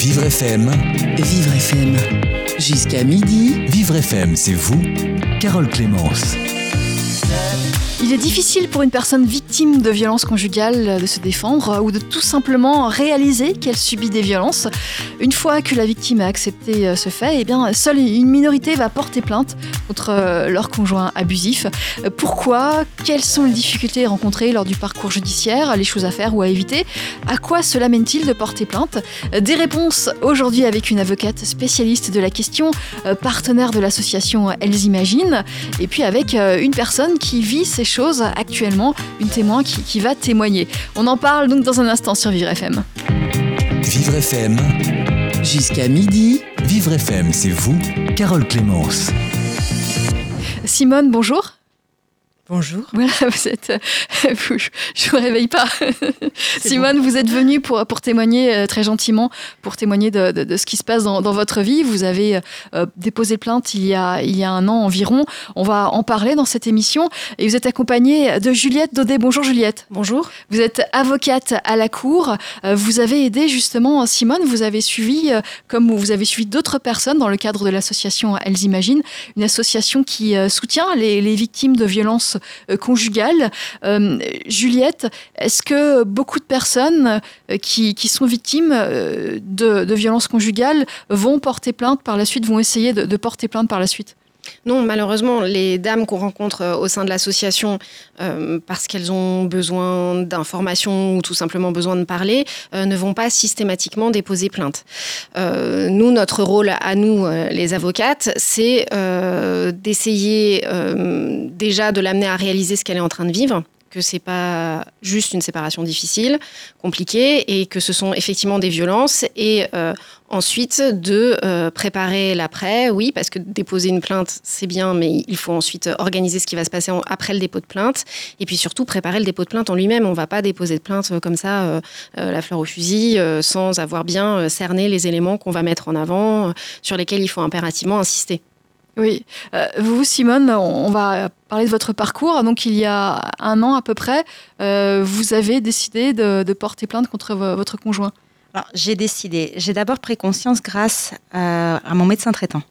Vivre FM. Vivre FM. Jusqu'à midi. Vivre FM, c'est vous, Carole Clémence. Il est difficile pour une personne de violences conjugales de se défendre ou de tout simplement réaliser qu'elle subit des violences. Une fois que la victime a accepté euh, ce fait, eh bien, seule une minorité va porter plainte contre euh, leur conjoint abusif. Euh, pourquoi? Quelles sont les difficultés rencontrées lors du parcours judiciaire? Les choses à faire ou à éviter? À quoi cela mène-t-il de porter plainte? Des réponses aujourd'hui avec une avocate spécialiste de la question, partenaire de l'association Elles Imaginent, et puis avec une personne qui vit ces choses actuellement, une témoin qui, qui va témoigner. On en parle donc dans un instant sur Vivre FM. Vivre FM. Jusqu'à midi. Vivre FM, c'est vous, Carole Clémence. Simone, bonjour. Bonjour. Voilà, vous êtes. euh, vous- je ne vous réveille pas. Simone, vous êtes venue pour, pour témoigner euh, très gentiment, pour témoigner de, de- de ce qui se passe dans, dans votre vie. Vous avez euh, déposé plainte il y, a, il y a un an environ. On va en parler dans cette émission. Et vous êtes accompagnée de Juliette Daudet. Bonjour Juliette. Bonjour. Vous êtes avocate à la Cour. Vous avez aidé justement Simone. Vous avez suivi, comme vous avez suivi d'autres personnes dans le cadre de l'association Elles Imaginent, une association qui soutient les, les victimes de violences euh, conjugales. Euh, Juliette, est-ce que beaucoup de personnes euh, qui, qui sont victimes de, de violences conjugales vont porter plainte par la suite, vont essayer de, de porter plainte par la suite? Non, malheureusement, les dames qu'on rencontre euh, au sein de l'association, euh, parce qu'elles ont besoin d'informations ou tout simplement besoin de parler, euh, ne vont pas systématiquement déposer plainte. Nous, notre rôle à nous, les avocates, c'est d'essayer déjà de l'amener à réaliser ce qu'elle est en train de vivre que c'est pas juste une séparation difficile, compliquée, et que ce sont effectivement des violences, et euh, ensuite de euh, préparer l'après, oui, parce que déposer une plainte, c'est bien, mais il faut ensuite organiser ce qui va se passer après le dépôt de plainte, et puis surtout préparer le dépôt de plainte en lui-même. On va pas déposer de plainte euh, comme ça, euh, euh, la fleur au fusil, euh, sans avoir bien cerné les éléments qu'on va mettre en avant, sur lesquels il faut impérativement insister. Oui. Euh, vous, Simone, on va parler de votre parcours. Donc, il y a un an à peu près, euh, vous avez décidé de, porter plainte contre vo- votre conjoint. J'ai décidé, j'ai d'abord pris conscience grâce à, à mon médecin traitant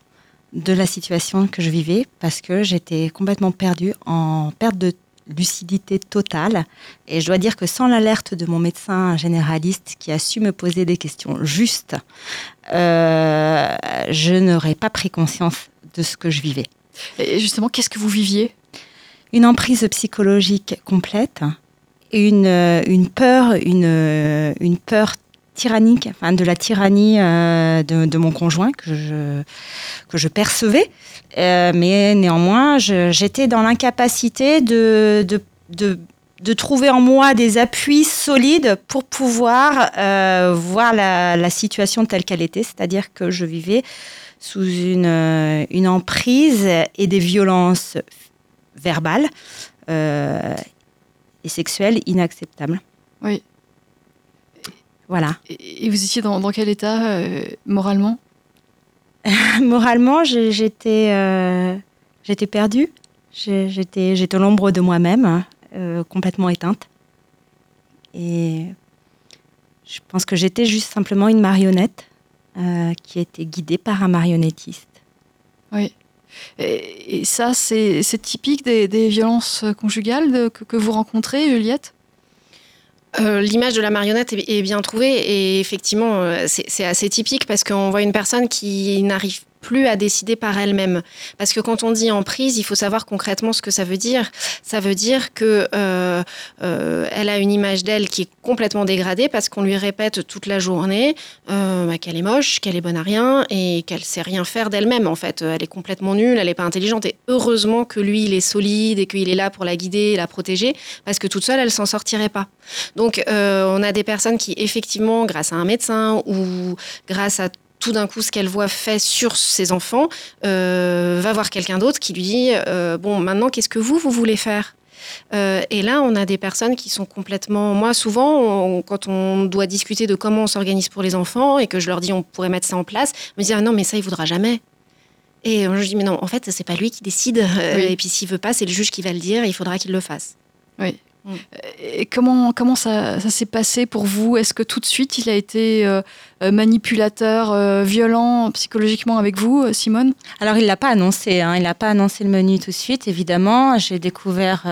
de la situation que je vivais parce que j'étais complètement perdue, en perte de lucidité totale. Et je dois dire que sans l'alerte de mon médecin généraliste qui a su me poser des questions justes, euh, je n'aurais pas pris conscience de ce que je vivais. Et justement, qu'est-ce que vous viviez? Une emprise psychologique complète, une, une peur, une, une peur tyrannique, enfin de la tyrannie euh, de, mon conjoint que je, que je percevais. Euh, mais néanmoins, j'étais dans l'incapacité de, de, de, trouver en moi des appuis solides pour pouvoir euh, voir la, situation telle qu'elle était, c'est-à-dire que je vivais sous une, une emprise et des violences verbales et sexuelles inacceptables. Oui. Voilà. Et vous étiez dans, dans quel état euh, moralement? Moralement, j'ai- j'étais euh, j'étais perdue. J'étais j'étais l'ombre de moi-même, hein, euh, complètement éteinte. Et je pense que j'étais juste simplement une marionnette euh, qui était guidée par un marionnettiste. Oui. Et, et ça, c'est c'est typique des, des violences conjugales de- que, que vous rencontrez, Juliette? Euh, L'image de la marionnette est, est bien trouvée et effectivement, euh, c'est c'est assez typique parce qu'on voit une personne qui n'arrive plus à décider par elle-même. Parce que quand on dit emprise, il faut savoir concrètement ce que ça veut dire. Ça veut dire que euh, euh, elle a une image d'elle qui est complètement dégradée parce qu'on lui répète toute la journée euh, bah, qu'elle est moche, qu'elle est bonne à rien et qu'elle sait rien faire d'elle-même. En fait, elle est complètement nulle, elle n'est pas intelligente. Et heureusement que lui, il est solide et qu'il est là pour la guider et la protéger parce que toute seule, elle s'en sortirait pas. Donc, euh, on a des personnes qui, effectivement, grâce à un médecin ou grâce à tout d'un coup ce qu'elle voit fait sur ses enfants, euh, va voir quelqu'un d'autre qui lui dit euh, bon maintenant qu'est-ce que vous vous voulez faire? Euh, et là, on a des personnes qui sont complètement. Moi, souvent, on- quand on doit discuter de comment on s'organise pour les enfants et que je leur dis on pourrait mettre ça en place, ils me disent ah non, mais ça, il voudra jamais. Et je dis mais non, en fait, c'est pas lui qui décide. Oui. Et puis s'il veut pas, c'est le juge qui va le dire. Et il faudra qu'il le fasse. Oui. Mm. Et comment, comment ça, ça s'est passé pour vous? Est-ce que tout de suite il a été euh, euh, manipulateur, euh, violent psychologiquement avec vous, Simone? Alors il l'a pas annoncé, hein, il n'a pas annoncé le menu tout de suite, évidemment. J'ai découvert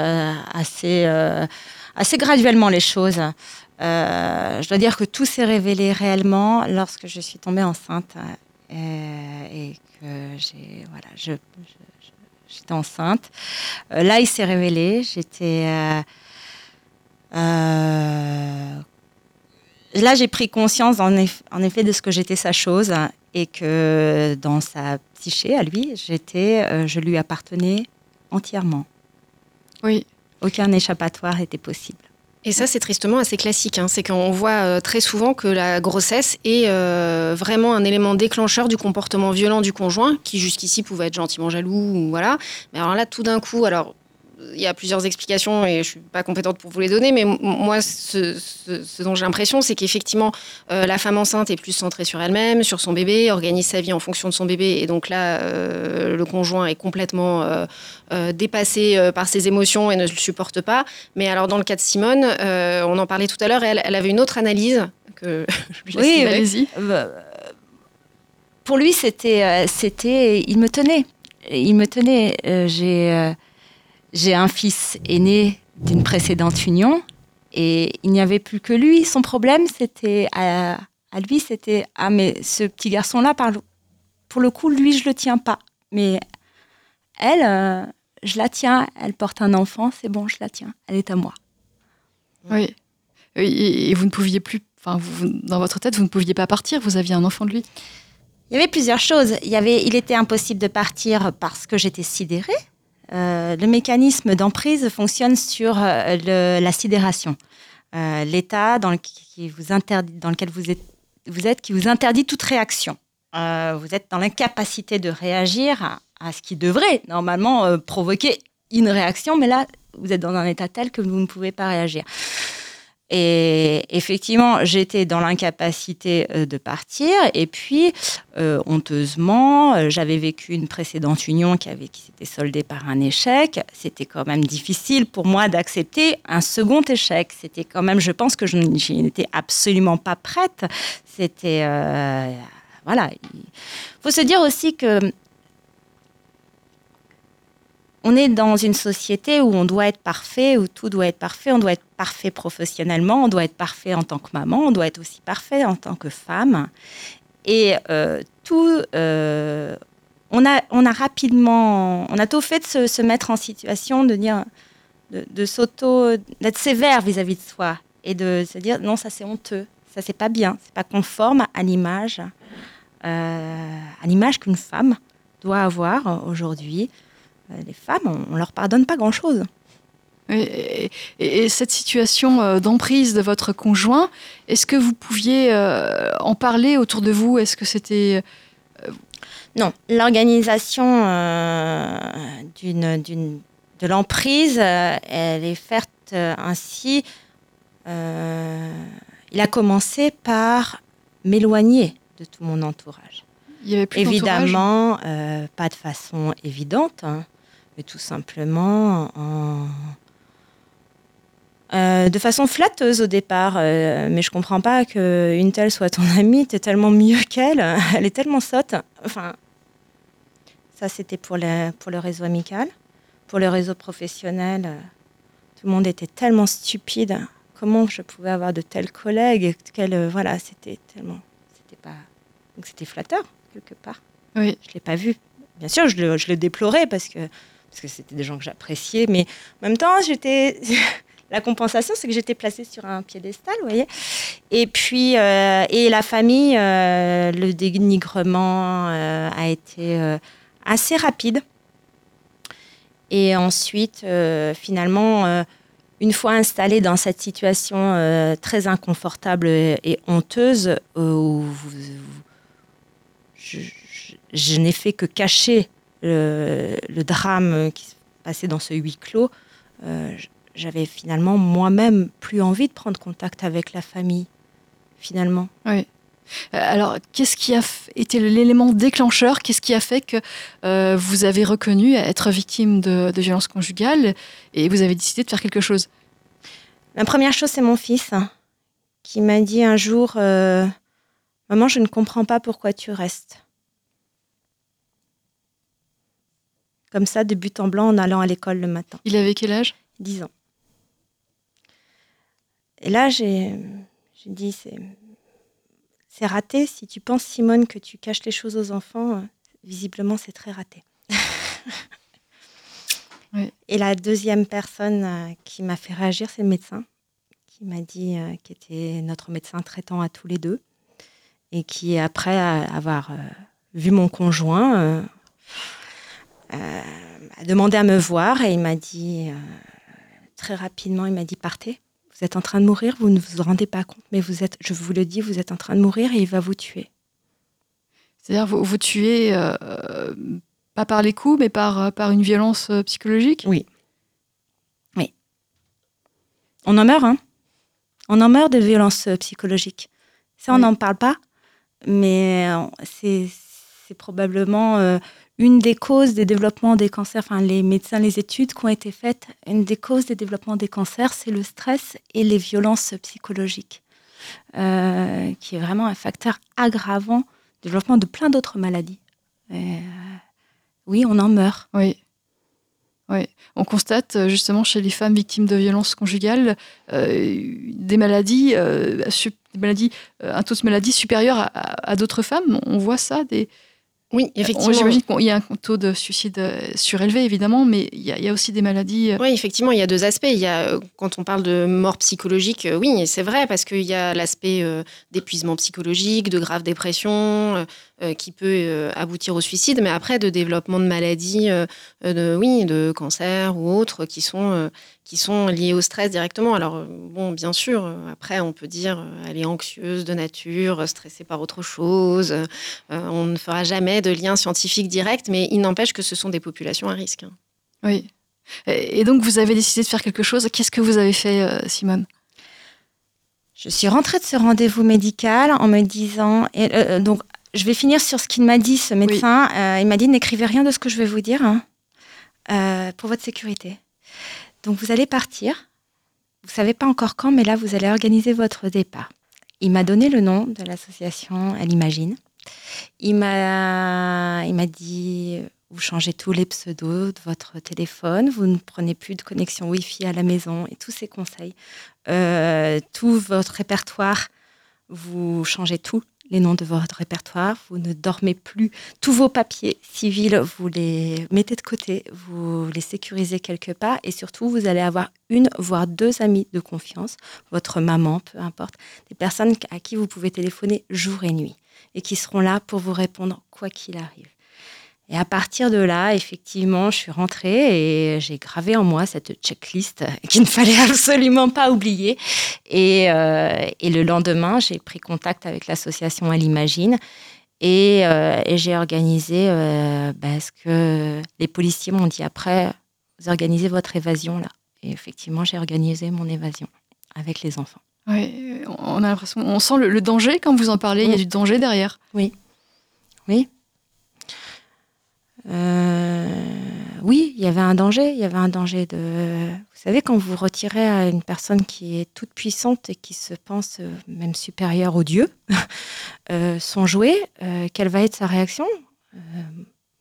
assez, assez graduellement les choses. je dois dire que tout s'est révélé réellement lorsque je suis tombée enceinte et, que j'ai voilà, je, j'étais enceinte. là, il s'est révélé. J'étais euh, là, j'ai pris conscience en, effet de ce que j'étais sa chose et que dans sa psyché, à lui, j'étais, euh, je lui appartenais entièrement. Oui. Aucun échappatoire était possible. Et ça, c'est tristement assez classique. Hein. C'est qu'on voit euh, très souvent que la grossesse est vraiment un élément déclencheur du comportement violent du conjoint, qui jusqu'ici pouvait être gentiment jaloux, ou voilà. Mais alors là, tout d'un coup, alors il y a plusieurs explications et je suis pas compétente pour vous les donner, mais moi, ce, dont j'ai l'impression, c'est qu'effectivement, euh, la femme enceinte est plus centrée sur elle-même, sur son bébé, organise sa vie en fonction de son bébé, et donc là, euh, le conjoint est complètement euh, dépassé par ses émotions et ne le supporte pas. Mais alors, dans le cas de Simone, on en parlait tout à l'heure, elle, elle, avait une autre analyse que je Oui, allez-y. Pour lui, c'était, c'était, il me tenait, il me tenait. j'ai j'ai un fils aîné d'une précédente union et il n'y avait plus que lui. Son problème, c'était à, lui, c'était ah mais ce petit garçon là, pour le coup, lui, je le tiens pas, mais elle, euh, je la tiens. Elle porte un enfant, c'est bon, je la tiens. Elle est à moi. Oui. Et vous ne pouviez plus, enfin, dans votre tête, vous ne pouviez pas partir. Vous aviez un enfant de lui. Il y avait plusieurs choses. Il y avait, il était impossible de partir parce que j'étais sidérée. Euh, le mécanisme d'emprise fonctionne sur euh, la sidération. Euh, l'état dans, lequel vous êtes, qui vous interdit toute réaction. vous êtes dans l'incapacité de réagir à, ce qui devrait normalement provoquer une réaction, mais là, vous êtes dans un état tel que vous ne pouvez pas réagir. Et effectivement, j'étais dans l'incapacité euh, de partir. Et puis, euh, honteusement, euh, j'avais vécu une précédente union qui, avait, qui s'était soldée par un échec. C'était quand même difficile pour moi d'accepter un second échec. C'était quand même, je pense que je n'étais absolument pas prête. C'était. voilà. Il faut se dire aussi que on est dans une société où on doit être parfait, où tout doit être parfait. On doit être parfait professionnellement, on doit être parfait en tant que maman, on doit être aussi parfait en tant que femme. Et euh, tout, euh, on, a, rapidement, on a tout fait de se, mettre en situation de dire, de, s'auto, d'être sévère vis-à-vis de soi et de se dire non, ça c'est honteux, ça c'est pas bien, c'est pas conforme à l'image, euh, à l'image qu'une femme doit avoir aujourd'hui. Euh, les femmes, on, ne leur pardonne pas grand-chose. Et, cette situation euh, d'emprise de votre conjoint, est-ce que vous pouviez euh, en parler autour de vous? Est-ce que c'était non, l'organisation d'une, de l'emprise, elle est faite ainsi. il a commencé par m'éloigner de tout mon entourage. Il y avait plus Évidemment, pas de façon évidente. Hein mais tout simplement euh, de façon flatteuse au départ. Euh, mais je comprends pas qu'une telle soit ton amie, tu es tellement mieux qu'elle, elle est tellement sotte. Enfin, ça c'était pour, pour le réseau amical. Pour le réseau professionnel, euh, tout le monde était tellement stupide. Comment je pouvais avoir de tels collègues? Voilà, c'était tellement. C'était pas. Donc c'était flatteur, quelque part. Oui. Je l'ai pas vu. Bien sûr, je le, je le déplorais parce que parce que c'était des gens que j'appréciais. Mais en même temps, j'étais. la compensation, c'est que j'étais placée sur un piédestal, vous voyez. Et puis, euh, et la famille, euh, le dénigrement euh, a été assez rapide. Et ensuite, finalement, une fois installée dans cette situation très inconfortable et, honteuse, où je, je n'ai fait que cacher le, drame qui se passait dans ce huis clos, euh, j'avais finalement moi-même plus envie de prendre contact avec la famille, finalement. Oui. Euh, alors, qu'est-ce qui a été l'élément déclencheur? Qu'est-ce qui a fait que euh, vous avez reconnu être victime de, de violences conjugales et vous avez décidé de faire quelque chose? La première chose, c'est mon fils hein, qui m'a dit un jour euh, Maman, je ne comprends pas pourquoi tu restes. Comme ça, de but en blanc en allant à l'école le matin. Il avait quel âge? 10 ans. Et là, j'ai dit c'est raté. Si tu penses, Simone, que tu caches les choses aux enfants, euh, visiblement, c'est très raté. Oui. Et la deuxième personne euh, qui m'a fait réagir, c'est le médecin, qui m'a dit, euh, qui était notre médecin traitant à tous les deux, et qui, après avoir euh, vu mon conjoint, a demandé à me voir, et il m'a dit, euh, très rapidement, il m'a dit, partez. Vous êtes en train de mourir, vous ne vous rendez pas compte, mais vous êtes, je vous le dis, vous êtes en train de mourir et il va vous tuer. C'est-à-dire vous, vous tuez euh, pas par les coups, mais par, euh, par une violence euh, psychologique? Oui. Oui. On en meurt, hein On en meurt de violences euh, psychologiques. Ça, on Oui. n'en parle pas, mais euh, c'est c'est probablement euh, une des causes des développements des cancers. Enfin, les médecins, les études qui ont été faites, une des causes des développements des cancers, c'est le stress et les violences psychologiques, euh, qui est vraiment un facteur aggravant du développement de plein d'autres maladies. Euh, oui, on en meurt. Oui. Oui. On constate euh, justement chez les femmes victimes de violences conjugales des maladies, un taux de maladie supérieur à, d'autres femmes. On voit ça. Oui, On- effectivement. J'imagine qu'il y a un taux de suicide euh, surélevé, évidemment, mais il y, a- il y a aussi des maladies. euh, Oui, effectivement, il y a deux aspects. Il y a, euh, quand on parle de mort psychologique, euh, oui, c'est vrai, parce qu'il y a l'aspect euh, d'épuisement psychologique, de grave dépression, euh, euh, qui peut euh, aboutir au suicide, mais après, de développement de maladies, euh, euh, de, oui, de cancer ou autres, qui sont, euh, qui sont liées au stress directement. Alors, euh, bon, bien sûr, euh, après, on peut dire, euh, elle est anxieuse de nature, stressée par autre chose. euh, on ne fera jamais de lien scientifique direct, mais il n'empêche que ce sont des populations à risque. hein. Oui. Et donc, vous avez décidé de faire quelque chose. Qu'est-ce que vous avez fait, Simone? Je suis rentrée de ce rendez-vous médical en me disant, et, euh, donc je vais finir sur ce qu'il m'a dit, ce médecin. Euh, il m'a dit n'écrivez rien de ce que je vais vous dire hein, euh, pour votre sécurité. Donc vous allez partir. Vous savez pas encore quand, mais là vous allez organiser votre départ. Il m'a donné le nom de l'association Elle Imagine. Il m'a, il m'a dit vous changez tous les pseudos de votre téléphone, vous ne prenez plus de connexion Wi-Fi à la maison et tous ces conseils. Euh, tout votre répertoire, vous changez tous les noms de votre répertoire, vous ne dormez plus, tous vos papiers civils, vous les mettez de côté, vous les sécurisez quelque part et surtout, vous allez avoir une, voire deux amis de confiance, votre maman, peu importe, des personnes à qui vous pouvez téléphoner jour et nuit et qui seront là pour vous répondre quoi qu'il arrive. Et à partir de là, effectivement, je suis rentrée et j'ai gravé en moi cette checklist qu'il ne fallait absolument pas oublier. Et, euh, et le lendemain, j'ai pris contact avec l'association Elle Imagine et, euh, et j'ai organisé euh, bah, ce que les policiers m'ont dit après, vous organisez votre évasion là. Et effectivement, j'ai organisé mon évasion avec les enfants. Oui, on a l'impression, on sent le, le danger quand vous en parlez. Il y a Oui. du danger derrière. Oui. Euh, oui, il y avait un danger. Il y avait un danger de. Vous savez, quand vous retirez à une personne qui est toute puissante et qui se pense euh, même supérieure au Dieu, euh, son jouet, quelle va être sa réaction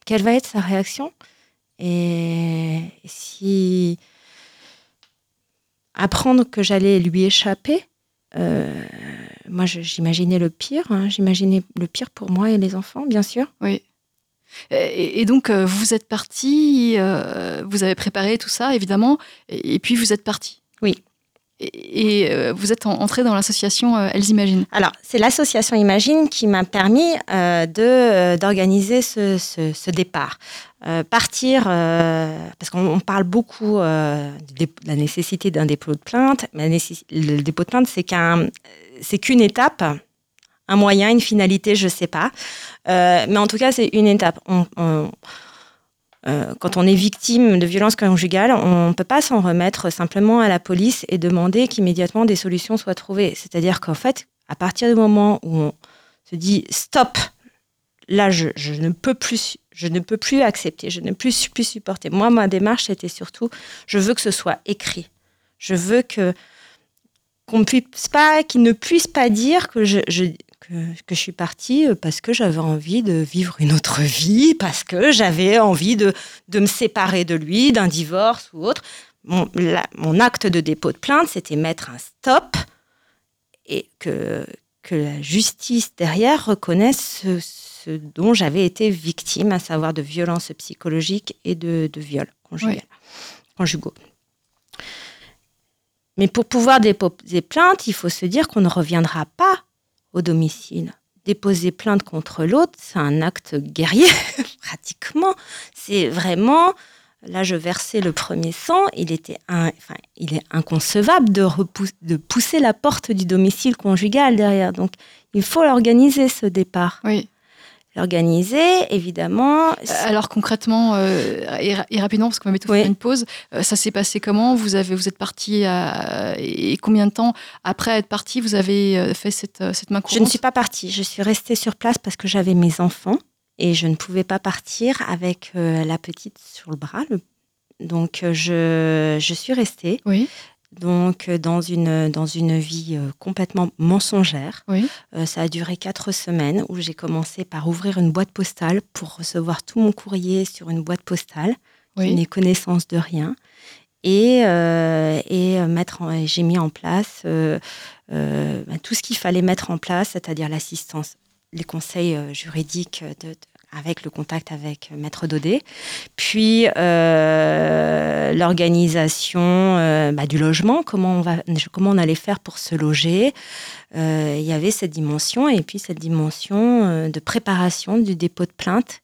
Quelle va être sa réaction? Et si apprendre que j'allais lui échapper, moi j'imaginais le pire, hein, j'imaginais le pire pour moi et les enfants, bien sûr. Oui. Et, et donc, euh, vous êtes parti, euh, vous avez préparé tout ça, évidemment, et, et puis vous êtes parti. Oui. Et, euh, vous êtes en- entré dans l'association euh, Elles Imaginent. Alors, c'est l'association Imagine qui m'a permis euh, de, euh, d'organiser ce, ce- ce départ. Euh, partir, euh, parce qu'on on parle beaucoup euh, de la nécessité d'un dépôt de plainte, mais la le dépôt de plainte, c'est, qu'un, c'est qu'une étape, un moyen, une finalité, je ne sais pas. Euh, mais en tout cas, c'est une étape. Euh, quand on est victime de violences conjugales, on ne peut pas s'en remettre simplement à la police et demander qu'immédiatement des solutions soient trouvées. C'est-à-dire qu'en fait, à partir du moment où on se dit stop, là, je, ne peux plus, je ne peux plus accepter, je ne peux plus, supporter. Moi, ma démarche, c'était surtout, je veux que ce soit écrit. Je veux que qu'on pas, ne puisse pas dire que je que, que, je suis partie parce que j'avais envie de vivre une autre vie, parce que j'avais envie de, de me séparer de lui, d'un divorce ou autre. Mon, la, mon acte de dépôt de plainte, c'était mettre un stop et que, que la justice derrière reconnaisse ce, ce dont j'avais été victime, à savoir de violences psychologiques et de, de viols conjugaux. conjugaux. Mais pour pouvoir déposer plainte, il faut se dire qu'on ne reviendra pas au domicile. Déposer plainte contre l'autre, c'est un acte guerrier, pratiquement. C'est vraiment, là je versais le premier sang, il, était un, enfin, il est inconcevable de, repousse, de pousser la porte du domicile conjugal derrière. Donc il faut l'organiser ce départ. Oui l'organiser, évidemment. Alors concrètement euh, et, et, rapidement, parce qu'on va mettre oui. une pause, euh, ça s'est passé comment? Vous, avez, vous êtes parti à, et combien de temps après être parti vous avez euh, fait cette, cette main courante Je ne suis pas partie, je suis restée sur place parce que j'avais mes enfants et je ne pouvais pas partir avec la petite sur le bras. Le... Donc je, je suis restée. Oui donc dans une, dans une vie complètement mensongère. Oui. Euh, ça a duré quatre semaines où j'ai commencé par ouvrir une boîte postale pour recevoir tout mon courrier sur une boîte postale, oui. qui n'ait connaissance de rien. Et, euh, et mettre j'ai mis en place euh, bah, tout ce qu'il fallait mettre en place, c'est-à-dire l'assistance, les conseils juridiques de, de avec le contact avec Maître Daudet, puis euh, l'organisation euh, bah, du logement, comment on, va, comment on allait faire pour se loger. Euh, il y avait cette dimension, et puis cette dimension de préparation du dépôt de plainte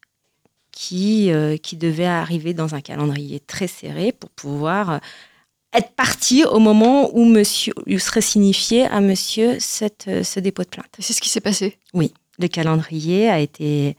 qui, qui devait arriver dans un calendrier très serré pour pouvoir être parti au moment où monsieur où serait signifié à monsieur cette, ce dépôt de plainte. C'est ce qui s'est passé? Oui, le calendrier a été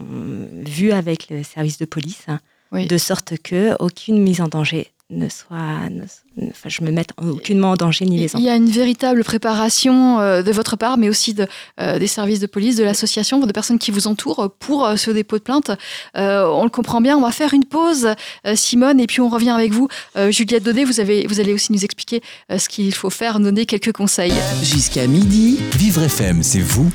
vu avec le service de police, oui. de sorte que aucune mise en danger ne soit, ne, enfin, je me mette aucunement en danger ni les enfants. Il y a une véritable préparation euh, de votre part, mais aussi de, euh, des services de police, de l'association, de personnes qui vous entourent pour euh, ce dépôt de plainte. on le comprend bien. On va faire une pause, Simone, et puis on revient avec vous. Juliette Daudet, vous, avez, vous allez aussi nous expliquer ce qu'il faut faire, donner quelques conseils. Jusqu'à midi, Vivre FM, c'est vous,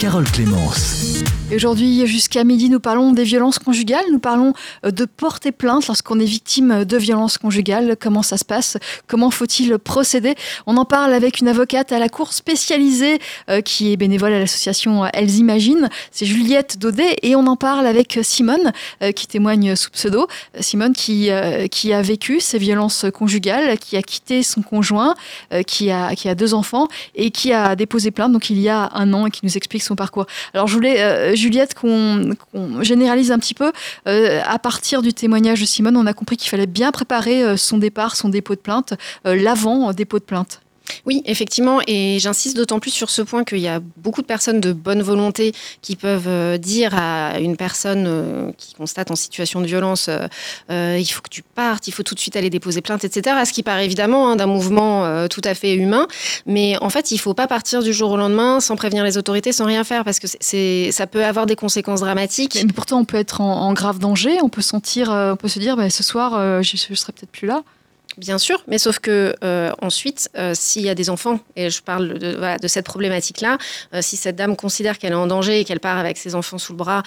Carole Clémence. Et aujourd'hui, jusqu'à midi, nous parlons des violences conjugales. Nous parlons de porter plainte lorsqu'on est victime de violences conjugales. Comment ça se passe Comment faut-il procéder? On en parle avec une avocate à la cour spécialisée euh, qui est bénévole à l'association Elles Imaginent. C'est Juliette Daudet. Et on en parle avec Simone euh, qui témoigne sous pseudo. Simone qui, euh, qui a vécu ces violences conjugales, qui a quitté son conjoint, qui, a, qui a deux enfants et qui a déposé plainte donc il y a un an et qui nous explique son parcours. Alors je voulais Juliette, qu'on qu généralise un petit peu. Euh, à partir du témoignage de Simone, on a compris qu'il fallait bien préparer euh, son départ, son dépôt de plainte, euh, l'avant dépôt de plainte. Oui, effectivement, et j'insiste d'autant plus sur ce point qu'il y a beaucoup de personnes de bonne volonté qui peuvent dire à une personne qui constate en situation de violence euh, il faut que tu partes, il faut tout de suite aller déposer plainte, etc. Ce qui part évidemment hein, d'un mouvement euh, tout à fait humain, mais en fait, il ne faut pas partir du jour au lendemain sans prévenir les autorités, sans rien faire, parce que c'est, ça peut avoir des conséquences dramatiques. Mais pourtant, on peut être en, en grave danger, on peut sentir, euh, on peut se dire, bah, ce soir, je, je serai peut-être plus là. Bien sûr, mais sauf que euh, ensuite, euh, s'il y a des enfants, et je parle de, cette problématique-là, euh, si cette dame considère qu'elle est en danger et qu'elle part avec ses enfants sous le bras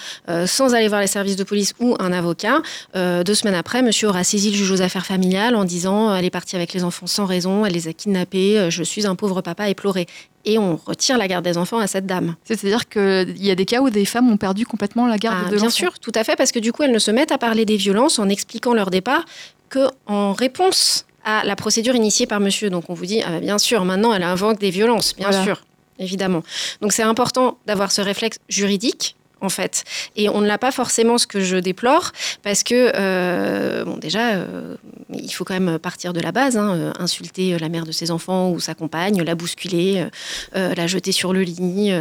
sans aller voir les services de police ou un avocat, deux semaines après, monsieur aura saisi le juge aux affaires familiales en disant elle est partie avec les enfants sans raison, elle les a kidnappés, je suis un pauvre papa éploré et on retire la garde des enfants à cette dame. C'est-à-dire qu'il y a des cas où des femmes ont perdu complètement la garde ah, de l'enfant. Bien sûr, tout à fait, parce que du coup, elles ne se mettent à parler des violences en expliquant leur départ qu'en réponse à la procédure initiée par monsieur. Donc on vous dit, ah, bien sûr, maintenant elle invoque des violences, bien voilà. sûr, évidemment. Donc c'est important d'avoir ce réflexe juridique en fait. Et on ne l'a pas forcément, ce que je déplore, parce que, euh, bon, déjà, euh, il faut quand même partir de la base, hein, euh, insulter la mère de ses enfants ou sa compagne, la bousculer, euh, la jeter sur le lit,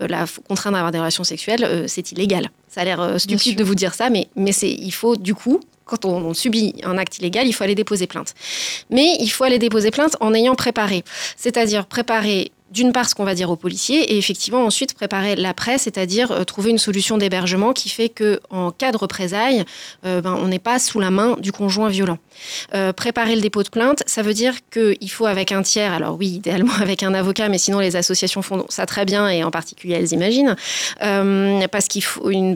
la contraindre à avoir des relations sexuelles, c'est illégal. Ça a l'air stupide de vous dire ça, mais, mais il faut du coup quand on, on, subit un acte illégal, il faut aller déposer plainte. Mais il faut aller déposer plainte en ayant préparé. C'est-à-dire préparer d'une part ce qu'on va dire aux policiers et effectivement ensuite préparer l'après, c'est-à-dire euh, trouver une solution d'hébergement qui fait que en cas de représailles, euh, ben, on n'est pas sous la main du conjoint violent. Euh, préparer le dépôt de plainte, ça veut dire qu'il faut avec un tiers, alors oui, idéalement avec un avocat, mais sinon les associations font ça très bien et en particulier elles imaginent, parce qu'il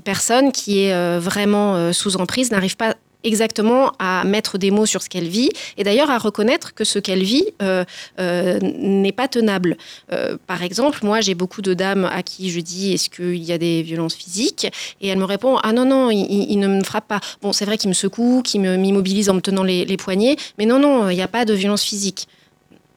personne qui est vraiment sous emprise n'arrive pas exactement à mettre des mots sur ce qu'elle vit et d'ailleurs à reconnaître que ce qu'elle vit euh, euh, n'est pas tenable. Euh, par exemple, moi j'ai beaucoup de dames à qui je dis est-ce qu'il y a des violences physiques? Et elle me répond ah non non il, ne me frappe pas. Bon c'est vrai qu'il me secoue, qu'il m'immobilise en me tenant les, les poignets, mais non non il n'y a pas de violence physique.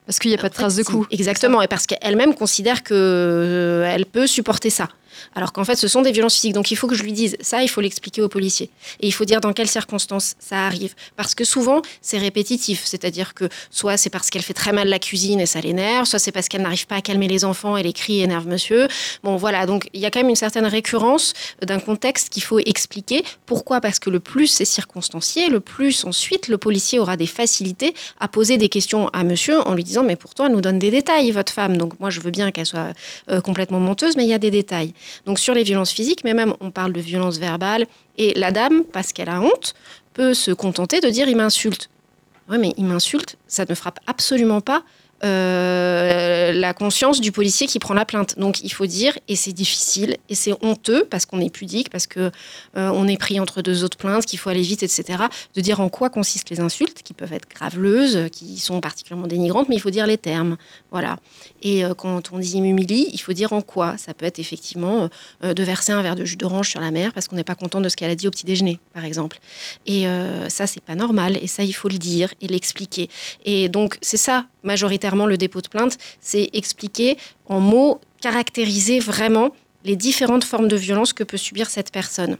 Parce qu'il n'y a pas de trace de coup. Exactement, et parce qu'elle-même considère qu'elle peut supporter ça alors qu'en fait ce sont des violences physiques. Donc il faut que je lui dise ça, il faut l'expliquer aux policiers. Et il faut dire dans quelles circonstances ça arrive. Parce que souvent c'est répétitif, c'est-à-dire que soit c'est parce qu'elle fait très mal la cuisine et ça l'énerve, soit c'est parce qu'elle n'arrive pas à calmer les enfants et les cris énervent monsieur. Bon voilà, donc il y a quand même une certaine récurrence d'un contexte qu'il faut expliquer. Pourquoi? Parce que le plus c'est circonstancié, le plus ensuite le policier aura des facilités à poser des questions à monsieur en lui disant mais pourtant elle nous donne des détails votre femme. Donc moi je veux bien qu'elle soit euh, complètement menteuse, mais il y a des détails. Donc sur les violences physiques, mais même on parle de violences verbales, et la dame, parce qu'elle a honte, peut se contenter de dire il m'insulte. Oui, mais il m'insulte, ça ne frappe absolument pas euh, la conscience du policier qui prend la plainte. Donc il faut dire, et c'est difficile, et c'est honteux parce qu'on est pudique, parce que euh, on est pris entre deux autres plaintes, qu'il faut aller vite, etc. De dire en quoi consistent les insultes, qui peuvent être graveleuses, qui sont particulièrement dénigrantes, mais il faut dire les termes. Voilà. Et euh, quand on dit m'humilie, il faut dire en quoi. Ça peut être effectivement de verser un verre de jus d'orange sur la mère parce qu'on n'est pas content de ce qu'elle a dit au petit déjeuner, par exemple. Et ça, c'est pas normal. Et ça, il faut le dire et l'expliquer. Et donc c'est ça majoritairement le dépôt de plainte, c'est expliquer en mots, caractériser vraiment les différentes formes de violence que peut subir cette personne.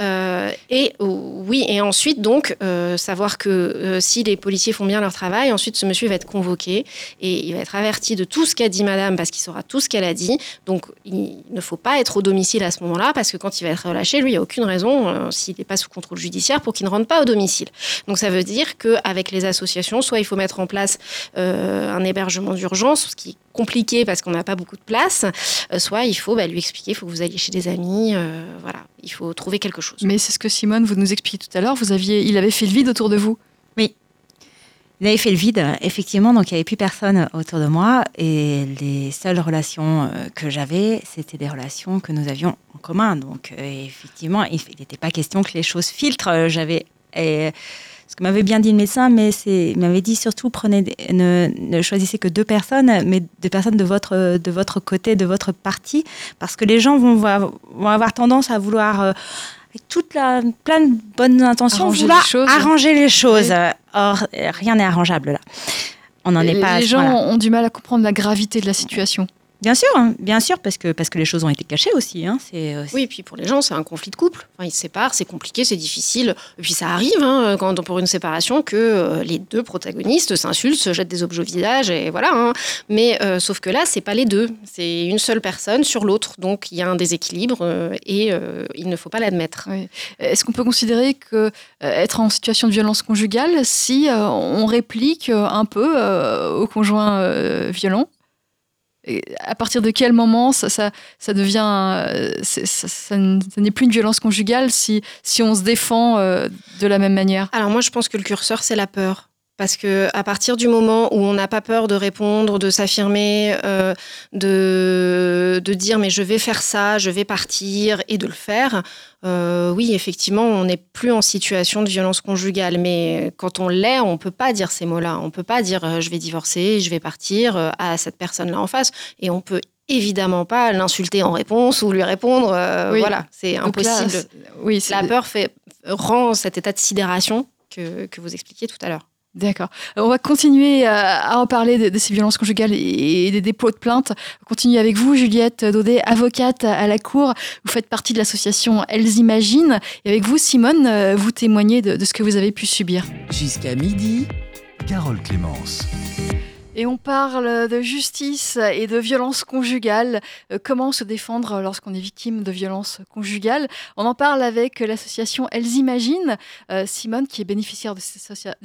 Euh, et oui, et ensuite, donc, euh, savoir que euh, si les policiers font bien leur travail, ensuite, ce monsieur va être convoqué et il va être averti de tout ce qu'a dit madame parce qu'il saura tout ce qu'elle a dit. Donc, il ne faut pas être au domicile à ce moment-là parce que quand il va être relâché, lui, il n'y a aucune raison, s'il n'est pas sous contrôle judiciaire, pour qu'il ne rentre pas au domicile. Donc, ça veut dire qu'avec les associations, soit il faut mettre en place un hébergement d'urgence, ce qui compliqué parce qu'on n'a pas beaucoup de place, soit il faut bah, lui expliquer, il faut que vous alliez chez des amis, voilà. Il faut trouver quelque chose. Mais c'est ce que Simone, vous nous expliquiez tout à l'heure. Vous aviez, il avait fait le vide autour de vous. Oui. Il avait fait le vide, effectivement, donc il n'y avait plus personne autour de moi et les seules relations euh, que j'avais, c'était des relations que nous avions en commun. Donc euh, effectivement, il n'était pas question que les choses filtrent. J'avais ce que m'avait bien dit le médecin, mais c'est, il m'avait dit surtout prenez, ne, ne, choisissez que deux personnes, mais deux personnes de votre, de votre côté, de votre parti, parce que les gens vont, vont avoir tendance à vouloir, euh, avec toute la, plein de bonnes intentions, arranger vouloir les choses. arranger les choses. Or, rien n'est arrangeable là. On n'en est pas. Les gens ont du mal à comprendre la gravité de la situation. Bien sûr, hein, bien sûr, parce que, parce que les choses ont été cachées aussi. Hein, c'est, oui, et puis pour les gens, c'est un conflit de couple. Enfin, ils se séparent, c'est compliqué, c'est difficile. Et puis ça arrive, hein, quand, pour une séparation, que euh, les deux protagonistes s'insultent, se jettent des objets au visage, et voilà. Hein. Mais euh, sauf que là, c'est pas les deux. C'est une seule personne sur l'autre. Donc il y a un déséquilibre euh, et il ne faut pas l'admettre. Oui. Est-ce qu'on peut considérer que être en situation de violence conjugale si on réplique un peu au conjoint violent? À partir de quel moment ça, devient. Euh, ça, ça n'est plus une violence conjugale si, si on se défend euh, de la même manière? Alors, moi, je pense que le curseur, c'est la peur. Parce que à partir du moment où on n'a pas peur de répondre, de s'affirmer, euh, de, de dire mais je vais faire ça, je vais partir et de le faire, euh, oui, effectivement, on n'est plus en situation de violence conjugale. Mais quand on l'est, on ne peut pas dire ces mots-là. On ne peut pas dire euh, je vais divorcer, je vais partir à cette personne-là en face. Et on peut évidemment pas l'insulter en réponse ou lui répondre. euh, Oui. Voilà, c'est impossible. là, oui, La peur fait, rend cet état de sidération que, que vous expliquiez tout à l'heure. D'accord. Euh, On va continuer à, à en parler de, ces violences conjugales et, des dépôts de plainte. On continue avec vous, Juliette Daudet, avocate à la Cour. Vous faites partie de l'association Elles Imaginent. Et avec vous, Simone, euh, vous témoignez de ce que vous avez pu subir. Jusqu'à midi, Carole Clémence. Et on parle de justice et de violence conjugale. Euh, comment se défendre lorsqu'on est victime de violence conjugale? On en parle avec l'association Elles Imaginent. Euh, Simone, qui est bénéficiaire de,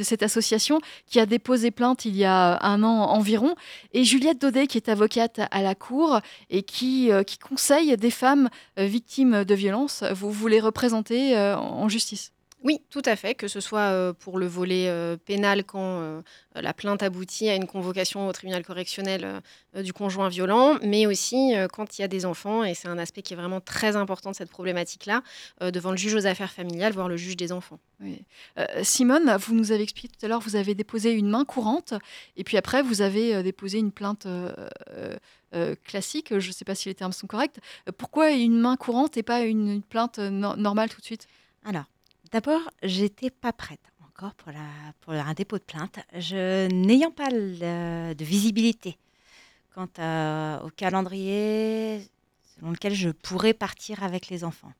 cette association, qui a déposé plainte il y a un an environ. Et Juliette Daudet, qui est avocate à la Cour et qui, euh, conseille des femmes victimes de violence. Vous, vous les représentez en justice? Oui, tout à fait, que ce soit pour le volet pénal quand la plainte aboutit à une convocation au tribunal correctionnel du conjoint violent, mais aussi quand il y a des enfants, et c'est un aspect qui est vraiment très important de cette problématique-là, devant le juge aux affaires familiales, voire le juge des enfants. Simone, vous nous avez expliqué tout à l'heure, vous avez déposé une main courante, et puis après, vous avez déposé une plainte classique, je ne sais pas si les termes sont corrects. Pourquoi une main courante et pas une, plainte normale tout de suite? Alors, D'abord, j'étais pas prête encore pour, la, pour un dépôt de plainte, je, n'ayant pas de visibilité quant au calendrier selon lequel je pourrais partir avec les enfants.